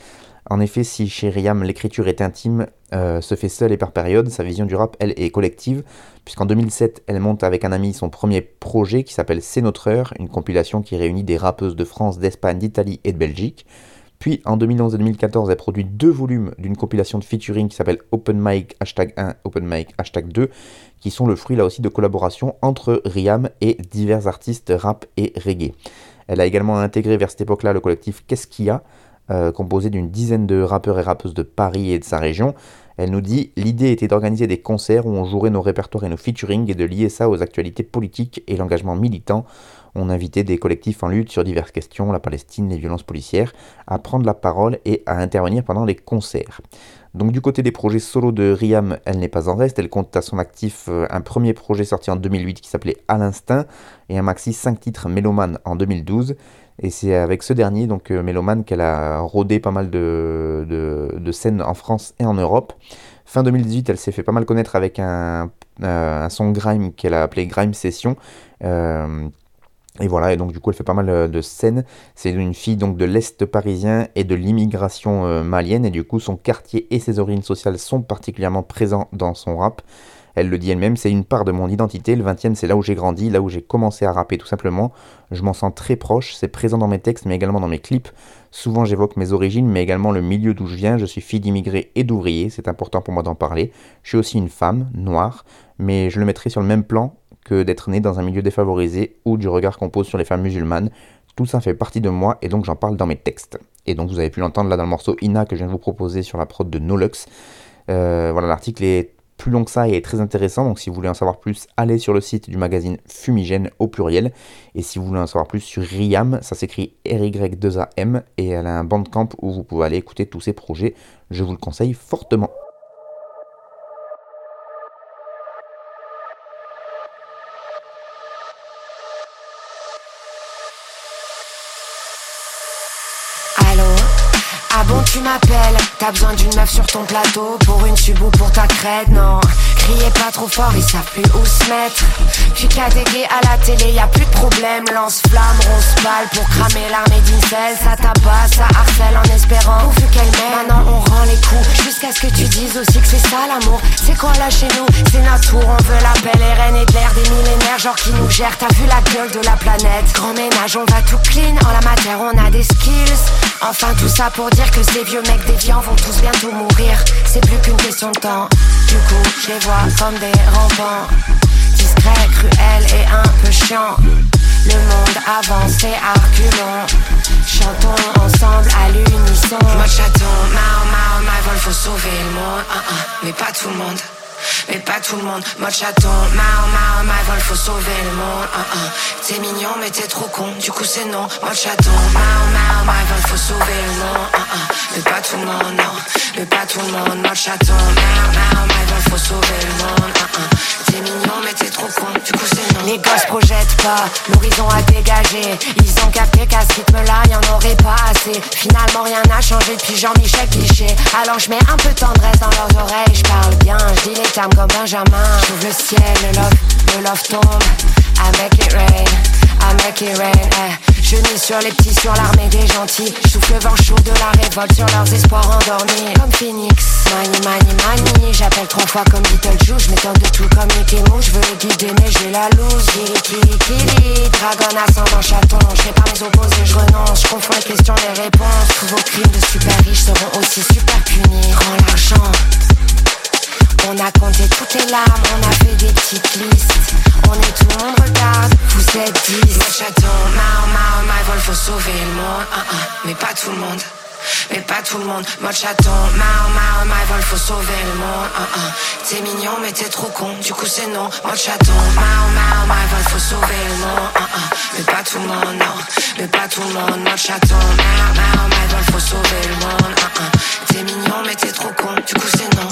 En effet, si chez Riam l'écriture est intime, euh, se fait seule et par période, sa vision du rap, elle, est collective, puisqu'en 2007, elle monte avec un ami son premier projet qui s'appelle C'est notre heure, une compilation qui réunit des rappeuses de France, d'Espagne, d'Italie et de Belgique. Puis en 2011 et 2014, elle produit deux volumes d'une compilation de featuring qui s'appelle Open Mic hashtag 1, Open Mic hashtag 2, qui sont le fruit là aussi de collaborations entre Riam et divers artistes rap et reggae. Elle a également intégré vers cette époque-là le collectif Qu'est-ce qu'il y a? Euh, composé d'une dizaine de rappeurs et rappeuses de Paris et de sa région. Elle nous dit L'idée était d'organiser des concerts où on jouerait nos répertoires et nos featuring et de lier ça aux actualités politiques et l'engagement militant. On invitait des collectifs en lutte sur diverses questions, la Palestine, les violences policières, à prendre la parole et à intervenir pendant les concerts. Donc du côté des projets solo de Riam, elle n'est pas en reste, elle compte à son actif euh, un premier projet sorti en 2008 qui s'appelait À l'instinct et un maxi 5 titres Méloman en 2012. Et c'est avec ce dernier, donc euh, Méloman, qu'elle a rodé pas mal de, de, scènes en France et en Europe. Fin 2018, elle s'est fait pas mal connaître avec un, euh, un son grime qu'elle a appelé Grime Session. Euh, et voilà, et donc du coup elle fait pas mal de scènes. C'est une fille donc de l'Est parisien et de l'immigration malienne, et du coup son quartier et ses origines sociales sont particulièrement présents dans son rap. Elle le dit elle-même, c'est une part de mon identité. Le 20e, c'est là où j'ai grandi, là où j'ai commencé à rapper tout simplement. Je m'en sens très proche, c'est présent dans mes textes, mais également dans mes clips. Souvent, j'évoque mes origines, mais également le milieu d'où je viens. Je suis fille d'immigrés et d'ouvriers, c'est important pour moi d'en parler. Je suis aussi une femme, noire, mais je le mettrai sur le même plan que d'être née dans un milieu défavorisé ou du regard qu'on pose sur les femmes musulmanes. Tout ça fait partie de moi et donc j'en parle dans mes textes. Et donc vous avez pu l'entendre là dans le morceau Ina que je viens de vous proposer sur la prod de Nolux. Euh, voilà, l'article est plus long que ça et est très intéressant. Donc si vous voulez en savoir plus, allez sur le site du magazine Fumigène au pluriel. Et si vous voulez en savoir plus sur Riam, ça s'écrit RY2AM et elle a un bandcamp où vous pouvez aller écouter tous ses projets. Je vous le conseille fortement. T'as besoin d'une meuf sur ton plateau Pour une subou pour ta crête, non Criez pas trop fort, ils savent plus où se mettre. T'as dégué à la télé, y a plus de problème. Lance-flamme, ronce balle pour cramer l'armée d'incel Ça tabasse, ça harcèle en espérant. Pourvu qu'elle m'aime, maintenant on rend les coups. Jusqu'à ce que tu dises aussi que c'est ça l'amour. C'est quoi là chez nous? C'est notre tour, on veut la belle et et de l'air. Des millénaires Genre qui nous gère, t'as vu la gueule de la planète? Grand ménage, on va tout clean, en la matière on a des skills. Enfin tout ça pour dire que ces vieux mecs déviants vont tous bientôt mourir. C'est plus qu'une question de temps Du coup je les vois comme des rampants. Discrets, cruels et un peu chiants Le monde avance et arculons Chantons ensemble à l'unisson. Moi chaton, mao mao, ma vol faut sauver le monde. Uh mais pas tout le monde. Mais pas tout le monde, mode chaton, mao mao, my vol, faut sauver le monde. Uh -uh. T'es mignon, mais t'es trop con, du coup c'est non. Mode chaton, mao mao, my vol, faut sauver le monde. Uh mais pas tout le monde, non. Mais pas tout le monde, mode chaton, mao mao, my vol, faut sauver le monde. T'es mignon, mais t'es trop con, du coup c'est non. Les gosses projettent pas, l'horizon a dégagé. Ils ont capté qu'à ce rythme-là, y'en aurait pas assez. Finalement, rien n'a changé depuis Jean-Michel Cliché. Alors je mets un peu de tendresse dans leurs oreilles, je parle bien, je les termes comme Benjamin. J'ouvre le ciel, le love, le love tombe. I make it rain, I make it rain. eh. Je mise sur les petits, sur l'armée des gentils. Je souffle le vent chaud de la révolte sur leurs espoirs endormis. Comme Phoenix, mani mani mani. J'appelle trois fois comme Beetlejuice. Je m'étonne de tout comme Mickey Mouse. Je veux les guider, mais j'ai la loose. Kiri kiri kiri. Dragon ascendant chaton. Je pas mes opposés, je renonce. Je confonds les questions, les réponses. Tous vos crimes de super riches seront aussi super punis. Rends l'argent. On a compté toutes les larmes, on a fait des petites listes. On est tout le monde regarde, vous êtes 10. Mon chaton, mao mao, my vol, faut sauver le monde. Ah, ah, mais pas tout le monde. Mais pas tout le monde, mode chaton, mao mao, my vol, faut sauver le monde. Ah. T'es mignon, mais t'es trop con, du coup c'est non. Mode chaton, mao mao, my vol, faut sauver le monde. Mais pas tout le monde, non. Mais pas tout le monde, mode chaton, mao mao, my vol, faut sauver le monde. T'es mignon, mais t'es trop con, du coup c'est non.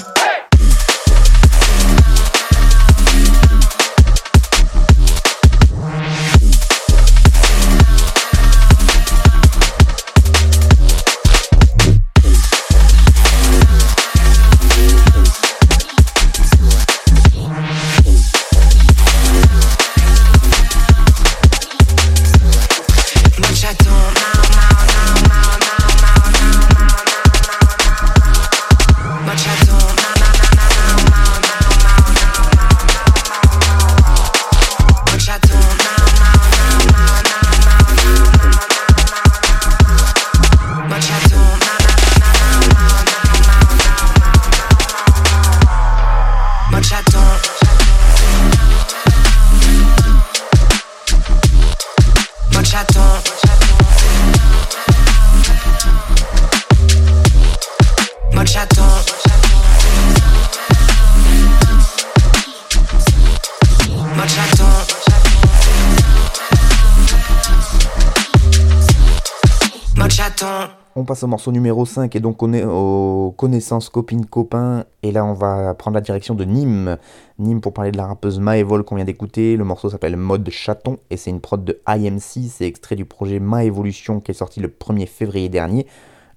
Passe au morceau numéro 5 et donc on est aux connaissances copines copains et là on va prendre la direction de Nîmes. Nîmes pour parler de la rappeuse Maevol qu'on vient d'écouter. Le morceau s'appelle Mode Chaton et c'est une prod de IMC, c'est extrait du projet Ma Evolution qui est sorti le 1er février dernier.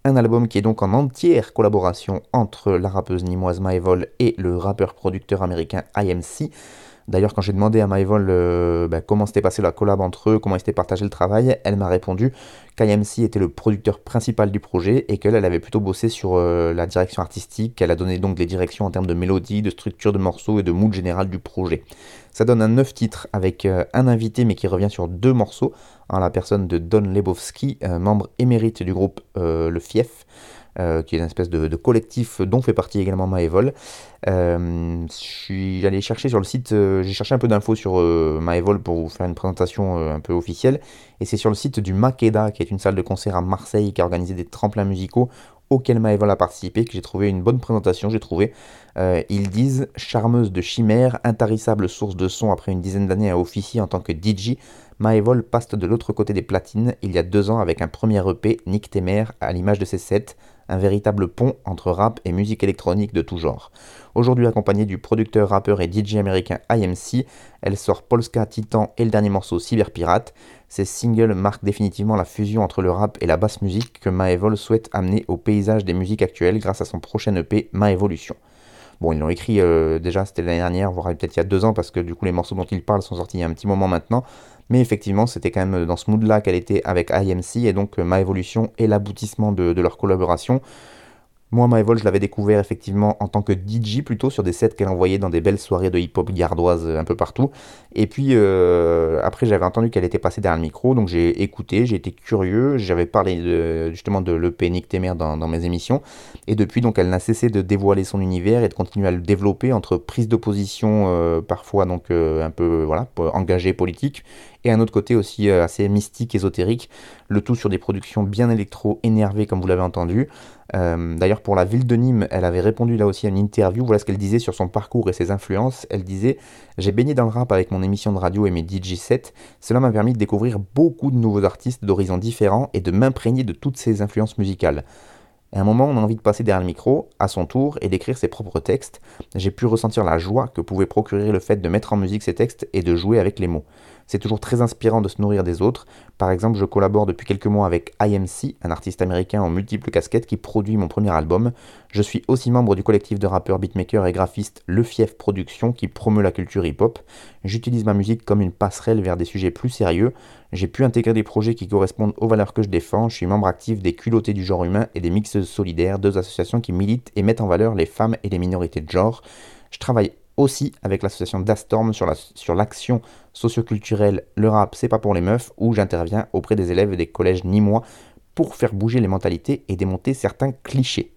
Un album qui est donc en entière collaboration entre la rappeuse nîmoise Maevol et le rappeur producteur américain IMC. D'ailleurs, quand j'ai demandé à Maevol euh, bah, comment s'était passé la collab entre eux, comment ils s'étaient partagé le travail, elle m'a répondu qu'IMC était le producteur principal du projet et qu'elle elle avait plutôt bossé sur euh, la direction artistique, qu'elle a donné donc les directions en termes de mélodie, de structure de morceaux et de mood général du projet. Ça donne un 9 titres avec euh, un invité mais qui revient sur deux morceaux, en la personne de Don Lebowski, membre émérite du groupe Le Fief. Euh, qui est une espèce de, collectif dont fait partie également Maevol. Euh, chercher sur le site, euh, j'ai cherché un peu d'infos sur euh, Maevol pour vous faire une présentation un peu officielle, et c'est sur le site du Makeda, qui est une salle de concert à Marseille qui a organisé des tremplins musicaux auxquels Maevol a participé, que j'ai trouvé une bonne présentation, j'ai trouvé. Ils disent charmeuse de chimère, intarissable source de son après une dizaine d'années à officier en tant que DJ, Maevol passe de l'autre côté des platines il y a deux ans avec un premier EP, Nick Temer, à l'image de ses sets, un véritable pont entre rap et musique électronique de tout genre. Aujourd'hui accompagnée du producteur, rappeur et DJ américain IMC, elle sort Polska Titan et le dernier morceau Cyberpirate. Ces singles marquent définitivement la fusion entre le rap et la basse musique que Maevol souhaite amener au paysage des musiques actuelles grâce à son prochain EP Maevolution. Bon, ils l'ont écrit euh, déjà, c'était l'année dernière, voire peut-être il y a deux ans, parce que du coup les morceaux dont il parle sont sortis il y a un petit moment maintenant. Mais effectivement, c'était quand même dans ce mood-là qu'elle était avec IMC, et donc euh, Ma Evolution est l'aboutissement de, leur collaboration. Moi, Maevol, je l'avais découvert effectivement en tant que DJ plutôt sur des sets qu'elle envoyait dans des belles soirées de hip-hop gardoise euh, un peu partout. Et puis euh, après, j'avais entendu qu'elle était passée derrière le micro, donc j'ai écouté, j'ai été curieux. J'avais parlé justement de l'EP Nick Temer dans, dans mes émissions. Et depuis, donc, elle n'a cessé de dévoiler son univers et de continuer à le développer entre prise de position parfois donc un peu voilà engagée politique et un autre côté aussi euh, assez mystique, ésotérique, le tout sur des productions bien électro, énervées comme vous l'avez entendu. Euh, d'ailleurs pour la ville de Nîmes, elle avait répondu là aussi à une interview, voilà ce qu'elle disait sur son parcours et ses influences. Elle disait « J'ai baigné dans le rap avec mon émission de radio et mes DJ sets, cela m'a permis de découvrir beaucoup de nouveaux artistes d'horizons différents et de m'imprégner de toutes ces influences musicales. » À un moment, on a envie de passer derrière le micro, à son tour, et d'écrire ses propres textes. J'ai pu ressentir la joie que pouvait procurer le fait de mettre en musique ces textes et de jouer avec les mots. C'est toujours très inspirant de se nourrir des autres. Par exemple, je collabore depuis quelques mois avec IMC, un artiste américain en multiples casquettes qui produit mon premier album. Je suis aussi membre du collectif de rappeurs, beatmakers et graphistes Le Fief Production qui promeut la culture hip-hop. J'utilise ma musique comme une passerelle vers des sujets plus sérieux. J'ai pu intégrer des projets qui correspondent aux valeurs que je défends. Je suis membre actif des culottés du genre humain et des mixeuses solidaires, deux associations qui militent et mettent en valeur les femmes et les minorités de genre. Je travaille aussi avec l'association Dastorm sur l'action la, sur socioculturelle Le rap c'est pas pour les meufs où j'interviens auprès des élèves des collèges nîmois pour faire bouger les mentalités et démonter certains clichés.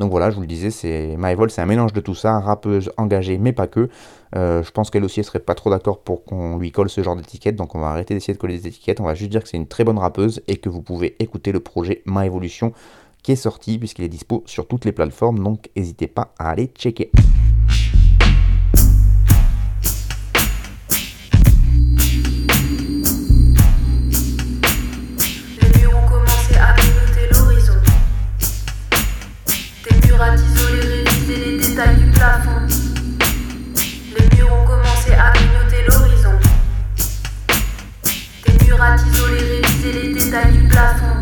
Donc voilà, je vous le disais, c'est Maëvol, c'est un mélange de tout ça, rappeuse engagée, mais pas que. Euh, je pense qu'elle aussi elle serait pas trop d'accord pour qu'on lui colle ce genre d'étiquette, donc on va arrêter d'essayer de coller des étiquettes. On va juste dire que c'est une très bonne rappeuse et que vous pouvez écouter le projet Ma Evolution qui est sorti puisqu'il est dispo sur toutes les plateformes, donc n'hésitez pas à aller checker. Les murs ont commencé à clignoter l'horizon. Des murates isolés révisaient les détails du plafond.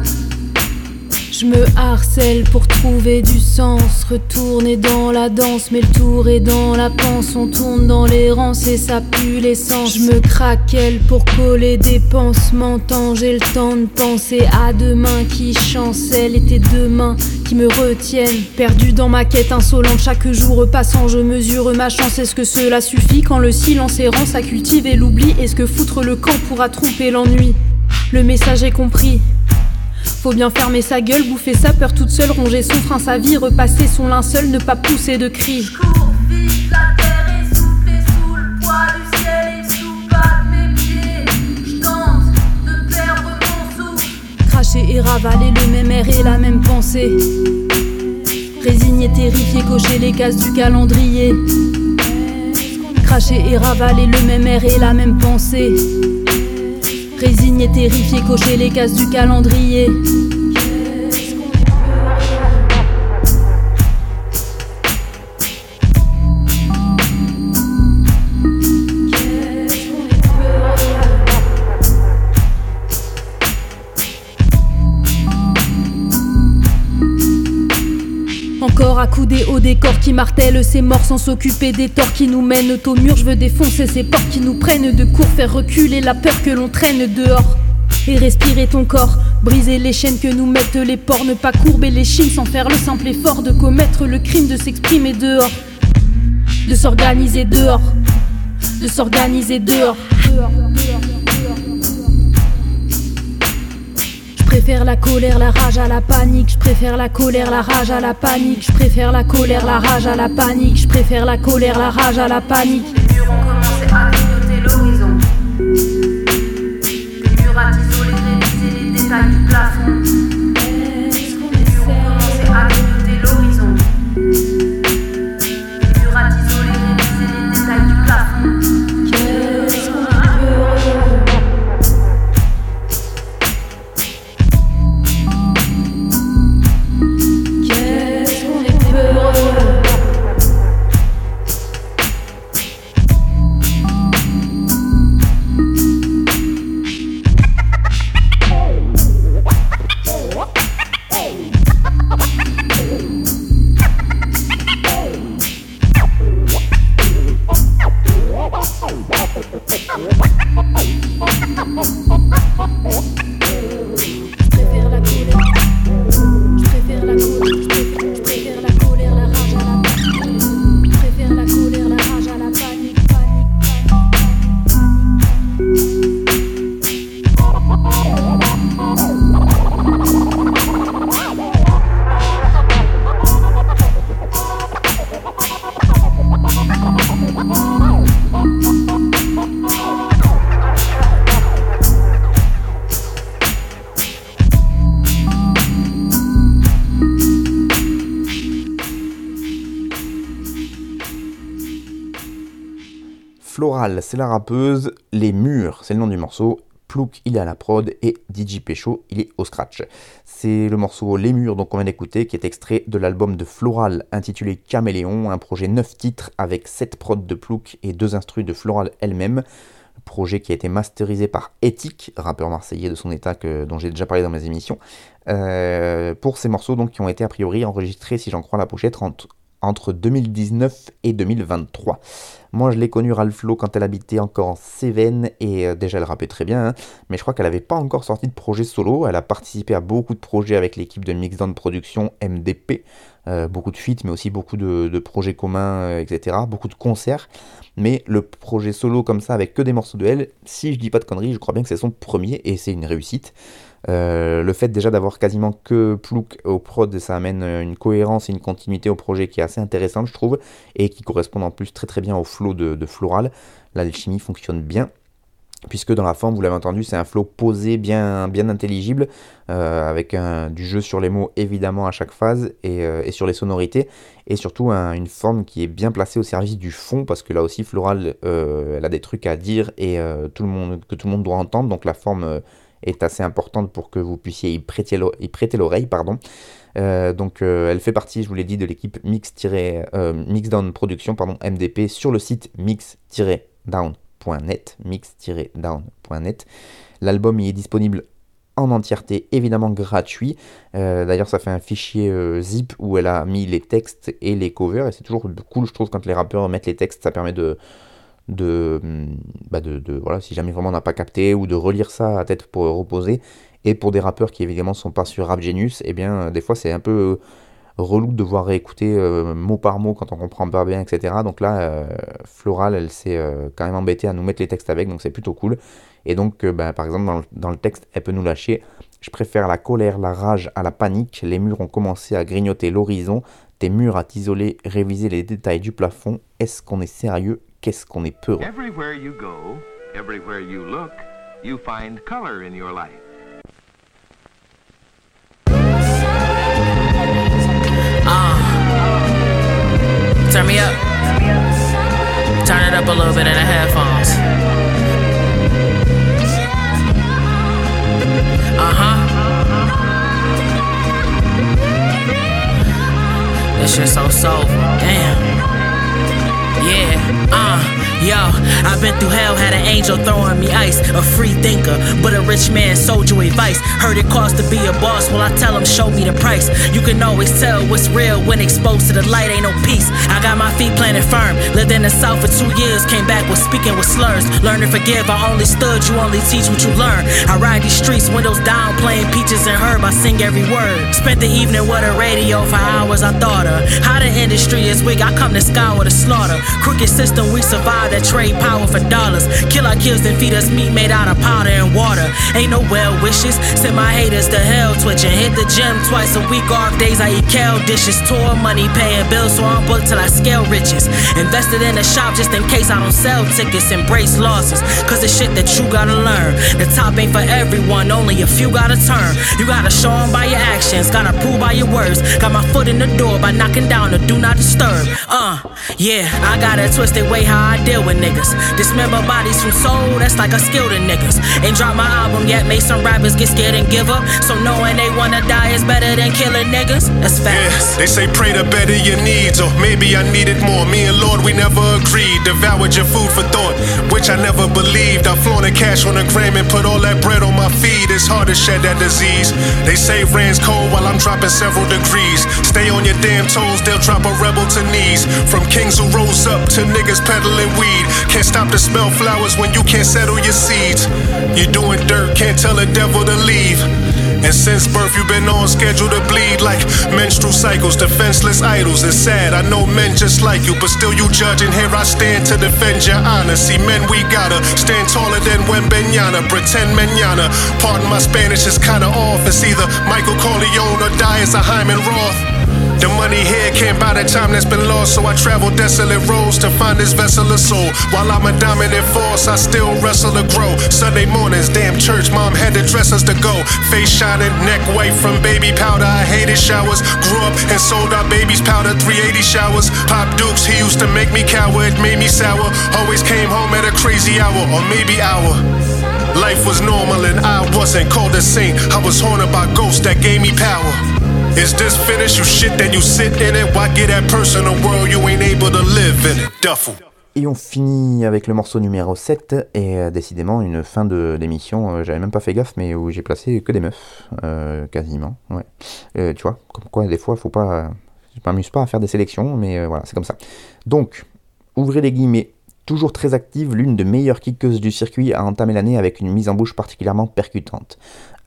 Je me harcèle pour trouver du sens, retourner dans la danse, mais le tour est dans la panse, on tourne dans les rangs et ça pue l'essence. Je me craquelle pour coller des pansements, tant j'ai le temps de penser à demain qui chancelle et tes deux mains qui me retiennent. Perdu dans ma quête insolente, chaque jour passant, je mesure ma chance. Est-ce que cela suffit quand le silence errant, ça cultive et l'oubli Est-ce que foutre le camp pourra tromper l'ennui? Le message est compris. Faut bien fermer sa gueule, bouffer sa peur toute seule, ronger son frein, sa vie, repasser son linceul, ne pas pousser de cris. la terre est soufflée sous le poids du ciel et sous pas mes pieds. J'tente de perdre mon souffle. Cracher et ravaler le même air et la même pensée. Résigné, terrifié, cocher les cases du calendrier. Cracher et ravaler le même air et la même pensée. Résigné, terrifié, cocher les cases du calendrier. Décor qui martèle ses morts sans s'occuper des torts qui nous mènent au mur. Je veux défoncer ces portes qui nous prennent de court, faire reculer la peur que l'on traîne dehors. Et respirer ton corps, briser les chaînes que nous mettent les ports, ne pas courber les chines sans faire le simple effort de commettre le crime de s'exprimer dehors, de s'organiser dehors, de s'organiser dehors. Préfère la colère, la rage à la panique. Je préfère la colère, la rage à la panique. Je préfère la colère, la rage à la panique. Je préfère la colère, la rage à la panique. Les murs ont commencé à clignoter l'horizon. Les murs à isoler, réviser les détails du plafond. C'est la rappeuse. Les Murs, c'est le nom du morceau. Plouk, il est à la prod. Et DJ Pécho, il est au scratch. C'est le morceau Les Murs, donc on vient d'écouter, qui est extrait de l'album de Floral intitulé Caméléon, un projet 9 titres avec 7 prods de Plouk et 2 instrus de Floral elle-même projet qui a été masterisé par Ethic, rappeur marseillais de son état que, dont j'ai déjà parlé dans mes émissions, euh, pour ces morceaux donc, qui ont été a priori enregistrés, si j'en crois la pochette, entre, entre 2019 et 2023. Moi, je l'ai connue Ralflo quand elle habitait encore en Cévennes et euh, déjà elle rappait très bien, hein, mais je crois qu'elle n'avait pas encore sorti de projet solo. Elle a participé à beaucoup de projets avec l'équipe de Mixdown Production MDP, euh, beaucoup de feats, mais aussi beaucoup de, de projets communs, etc., beaucoup de concerts. Mais le projet solo comme ça, avec que des morceaux de elle, si je dis pas de conneries, je crois bien que c'est son premier et c'est une réussite. Euh, le fait déjà d'avoir quasiment que Plouk au prod, ça amène une cohérence et une continuité au projet qui est assez intéressante, je trouve, et qui correspond en plus très très bien au flow de, Floral. L'alchimie fonctionne bien puisque dans la forme, vous l'avez entendu, c'est un flow posé, bien, bien intelligible, euh, avec du jeu sur les mots évidemment à chaque phase et, euh, sur les sonorités, et surtout un, une forme qui est bien placée au service du fond, parce que là aussi Floral, euh, elle a des trucs à dire et euh, tout le monde, que tout le monde doit entendre, donc la forme euh, est assez importante pour que vous puissiez y prêter, l'oreille. pardon. Euh, donc elle fait partie, je vous l'ai dit, de l'équipe Mix, Mixdown Production, pardon, MDP, sur le site mix-down mix-down.net, mix-down.net. L'album y est disponible en entièreté, évidemment gratuit. Euh, D'ailleurs, ça fait un fichier euh, zip où elle a mis les textes et les covers, et c'est toujours cool, je trouve, quand les rappeurs mettent les textes, ça permet de. De, bah de, de voilà si jamais vraiment on n'a pas capté ou de relire ça à tête pour reposer et pour des rappeurs qui évidemment sont pas sur Rap Genius et eh bien des fois c'est un peu relou de devoir réécouter euh, mot par mot quand on comprend pas bien, etc. Donc là, euh, Floral, elle s'est euh, quand même embêtée à nous mettre les textes avec, donc c'est plutôt cool. Et donc, bah, par exemple, dans dans le, texte, elle peut nous lâcher Je préfère la colère, la rage à la panique. Les murs ont commencé à grignoter l'horizon. Tes murs à t'isoler, réviser les détails du plafond. Est-ce qu'on est sérieux Qu'est-ce qu'on est peureux Everywhere you go, everywhere you look, you find color in your life. Turn me up. Turn it up a little bit in the headphones. Uh huh. This shit so soulful. Damn. Yeah, uh. Yo, I've been through hell, had an angel throwing me ice. A free thinker, but a rich man sold you advice. Heard it cost to be a boss, well, I tell him, show me the price. You can always tell what's real when exposed to the light, ain't no peace. I got my feet planted firm. Lived in the south for two years, came back with speaking with slurs. Learn to forgive, I only stood, you only teach what you learn. I ride these streets, windows down, playing peaches and herb, I sing every word. Spent the evening with a radio for hours, I thought of how the industry is weak. I come to sky with a slaughter. Crooked system, we survive that trade power for dollars. Kill our kids and feed us meat made out of powder and water. Ain't no well wishes. Send my haters to hell twitching. Hit the gym twice a week. Off days I eat kale dishes. Tour money paying bills, so I'm booked till I scale riches. Invested in a shop just in case I don't sell tickets. Embrace losses. Cause the shit that you gotta learn. The top ain't for everyone, only a few gotta turn. You gotta show them by your actions, gotta prove by your words. Got my foot in the door by knocking down the do not disturb. Uh, yeah, I got a twisted way how I deal with niggas. Dismember bodies from soul, that's like a skill to niggas. Ain't dropped my album yet, made some rappers get scared and give up. So knowing they wanna die is better than killing niggas. That's facts. Yeah, they say pray to better your needs, or maybe I needed more. Me and Lord, we never agreed. Devoured your food for thought, which I never believed. I flaunted cash on a gram and put all that bread on my feed. It's hard to shed that disease. They say rain's cold while I'm dropping several degrees. Stay on your damn toes, they'll drop a rebel to knees. From kings who rose up to niggas peddling weed. Can't stop to smell flowers when you can't settle your seeds. You're doing dirt, can't tell a devil to leave. And since birth, you've been on schedule to bleed like menstrual cycles, defenseless idols. It's sad, I know men just like you, but still you judge. And here I stand to defend your honor. See, men, we gotta stand taller than when Wembenyana, pretend manana. Pardon my Spanish is kinda off. It's either Michael Corleone or die as a Hyman Roth. The money here can't buy the time that's been lost, so I travel desolate roads to find this vessel of soul. While I'm a dominant force, I still wrestle to grow. Sunday mornings, damn church, mom had to dress us to go. Face shining, neck white from baby powder. I hated showers. Grew up and sold our babies powder 380 showers. Pop Dukes, he used to make me cower, it made me sour. Always came home at a crazy hour, or maybe hour. Life was normal and I wasn't called a saint. I was haunted by ghosts that gave me power. Is this finished? You shit, then you sit in it. Why get that personal world you ain't able to live in it? Duffel. Et on finit avec le morceau numéro 7, et euh, décidément une fin de d'émission, euh, j'avais même pas fait gaffe, mais où j'ai placé que des meufs, euh, quasiment, ouais. Euh, tu vois, comme quoi des fois, faut pas, je m'amuse pas à faire des sélections, mais voilà, c'est comme ça. Donc, ouvrez les guillemets, toujours très active, l'une des meilleures kickeuses du circuit a entamé l'année avec une mise en bouche particulièrement percutante.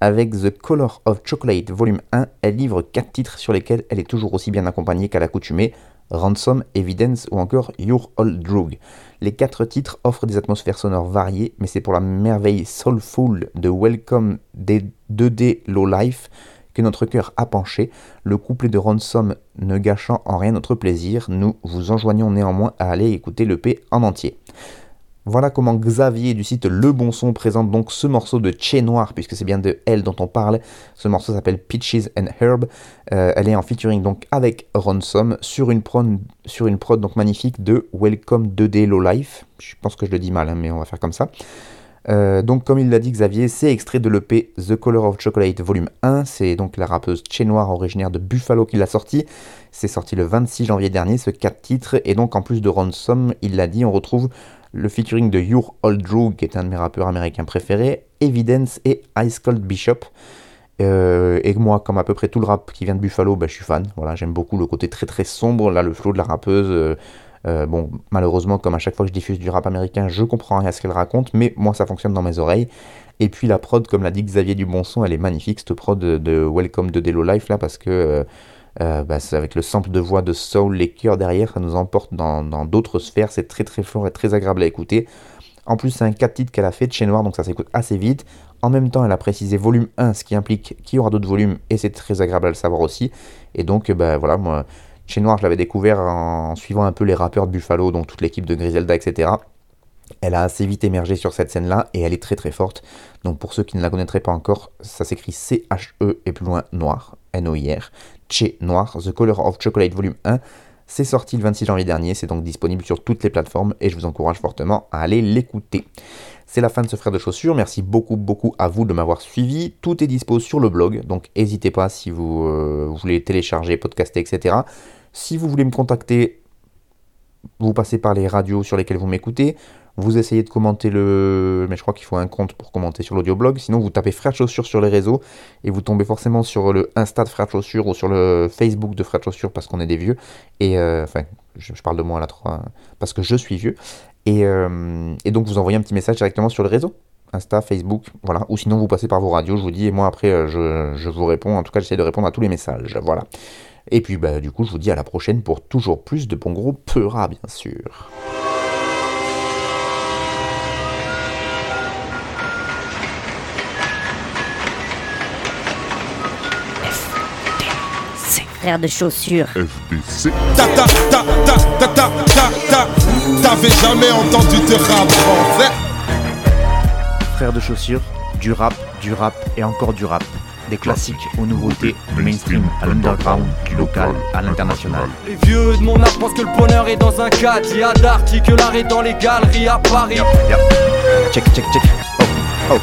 Avec The Color of Chocolate Volume 1, elle livre 4 titres sur lesquels elle est toujours aussi bien accompagnée qu'à l'accoutumée, Ransom, Evidence ou encore Your Old Drug. Les quatre titres offrent des atmosphères sonores variées, mais c'est pour la merveille soulful de Welcome des 2D Low Life que notre cœur a penché, le couplet de Ransom ne gâchant en rien notre plaisir, nous vous enjoignons néanmoins à aller écouter l'EP en entier. Voilà comment Xavier du site Le Bon Son présente donc ce morceau de Che Noir, puisque c'est bien de elle dont on parle. Ce morceau s'appelle Peaches and Herb. Euh, elle est en featuring donc avec Ransom sur une prod, donc magnifique de Welcome 2D Low Life. Je pense que je le dis mal, hein, mais on va faire comme ça. Euh, donc comme il l'a dit Xavier, c'est extrait de l'EP The Color of Chocolate Volume 1. C'est donc la rappeuse Che Noir originaire de Buffalo qui l'a sorti. C'est sorti le 26 janvier dernier, ce 4 titres. Et donc en plus de Ransom, il l'a dit, on retrouve le featuring de Your Old Drug, qui est un de mes rappeurs américains préférés, Evidence et Ice Cold Bishop. Euh, et moi, comme à peu près tout le rap qui vient de Buffalo, bah, je suis fan. Voilà, j'aime beaucoup le côté très très sombre, là, le flow de la rappeuse. euh, euh, bon, malheureusement, comme à chaque fois que je diffuse du rap américain, je comprends rien à ce qu'elle raconte, mais moi, ça fonctionne dans mes oreilles. Et puis la prod, comme l'a dit Xavier Dubonson, elle est magnifique, cette prod de, Welcome de Delo Life, là, parce que euh, bah, avec le sample de voix de Soul, les chœurs derrière, ça nous emporte dans dans d'autres sphères. C'est très très fort et très agréable à écouter. En plus, c'est un 4 titres qu'elle a fait de chez Noir, donc ça s'écoute assez vite. En même temps, elle a précisé volume 1, ce qui implique qu'il y aura d'autres volumes, et c'est très agréable à le savoir aussi. Et donc, bah, voilà, moi, chez Noir, je l'avais découvert en suivant un peu les rappeurs de Buffalo, donc toute l'équipe de Griselda, etc. Elle a assez vite émergé sur cette scène-là, et elle est très très forte. Donc pour ceux qui ne la connaîtraient pas encore, ça s'écrit C-H-E et plus loin Noir, N-O-I-R, Che Noir, The Color of Chocolate Volume 1. C'est sorti le 26 janvier dernier, c'est donc disponible sur toutes les plateformes et je vous encourage fortement à aller l'écouter. C'est la fin de ce frère de chaussures, merci beaucoup beaucoup à vous de m'avoir suivi. Tout est dispo sur le blog, donc n'hésitez pas si vous euh, voulez télécharger, podcaster, etc. Si vous voulez me contacter, vous passez par les radios sur lesquelles vous m'écoutez, vous essayez de commenter le... Mais je crois qu'il faut un compte pour commenter sur l'audioblog, sinon vous tapez Frères de Chaussures sur les réseaux, et vous tombez forcément sur le Insta de Frères de Chaussures, ou sur le Facebook de Frères de Chaussures, parce qu'on est des vieux, et euh, enfin, je, parle de moi là, trop, hein, parce que je suis vieux, et, euh, et donc vous envoyez un petit message directement sur le réseau. Insta, Facebook, voilà. Ou sinon vous passez par vos radios, je vous dis, et moi après euh, je, je vous réponds, en tout cas j'essaie de répondre à tous les messages, voilà. Et puis bah, du coup je vous dis à la prochaine pour toujours plus de bon gros Peura bien sûr. Frère de chaussures. FBC. Ta ta ta ta ta ta ta ta. T'avais jamais entendu de rap français Frères de chaussures, du rap, du rap et encore du rap. Des classiques aux nouveautés, du mainstream à l'underground, du local à l'international. Les vieux de mon âge pensent que le bonheur est dans un cadre. Y a d'arty que l'art est dans les galeries à Paris. Check, check, check. Oh, oh.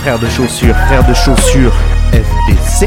Frères de chaussures, frères de chaussures, FBC.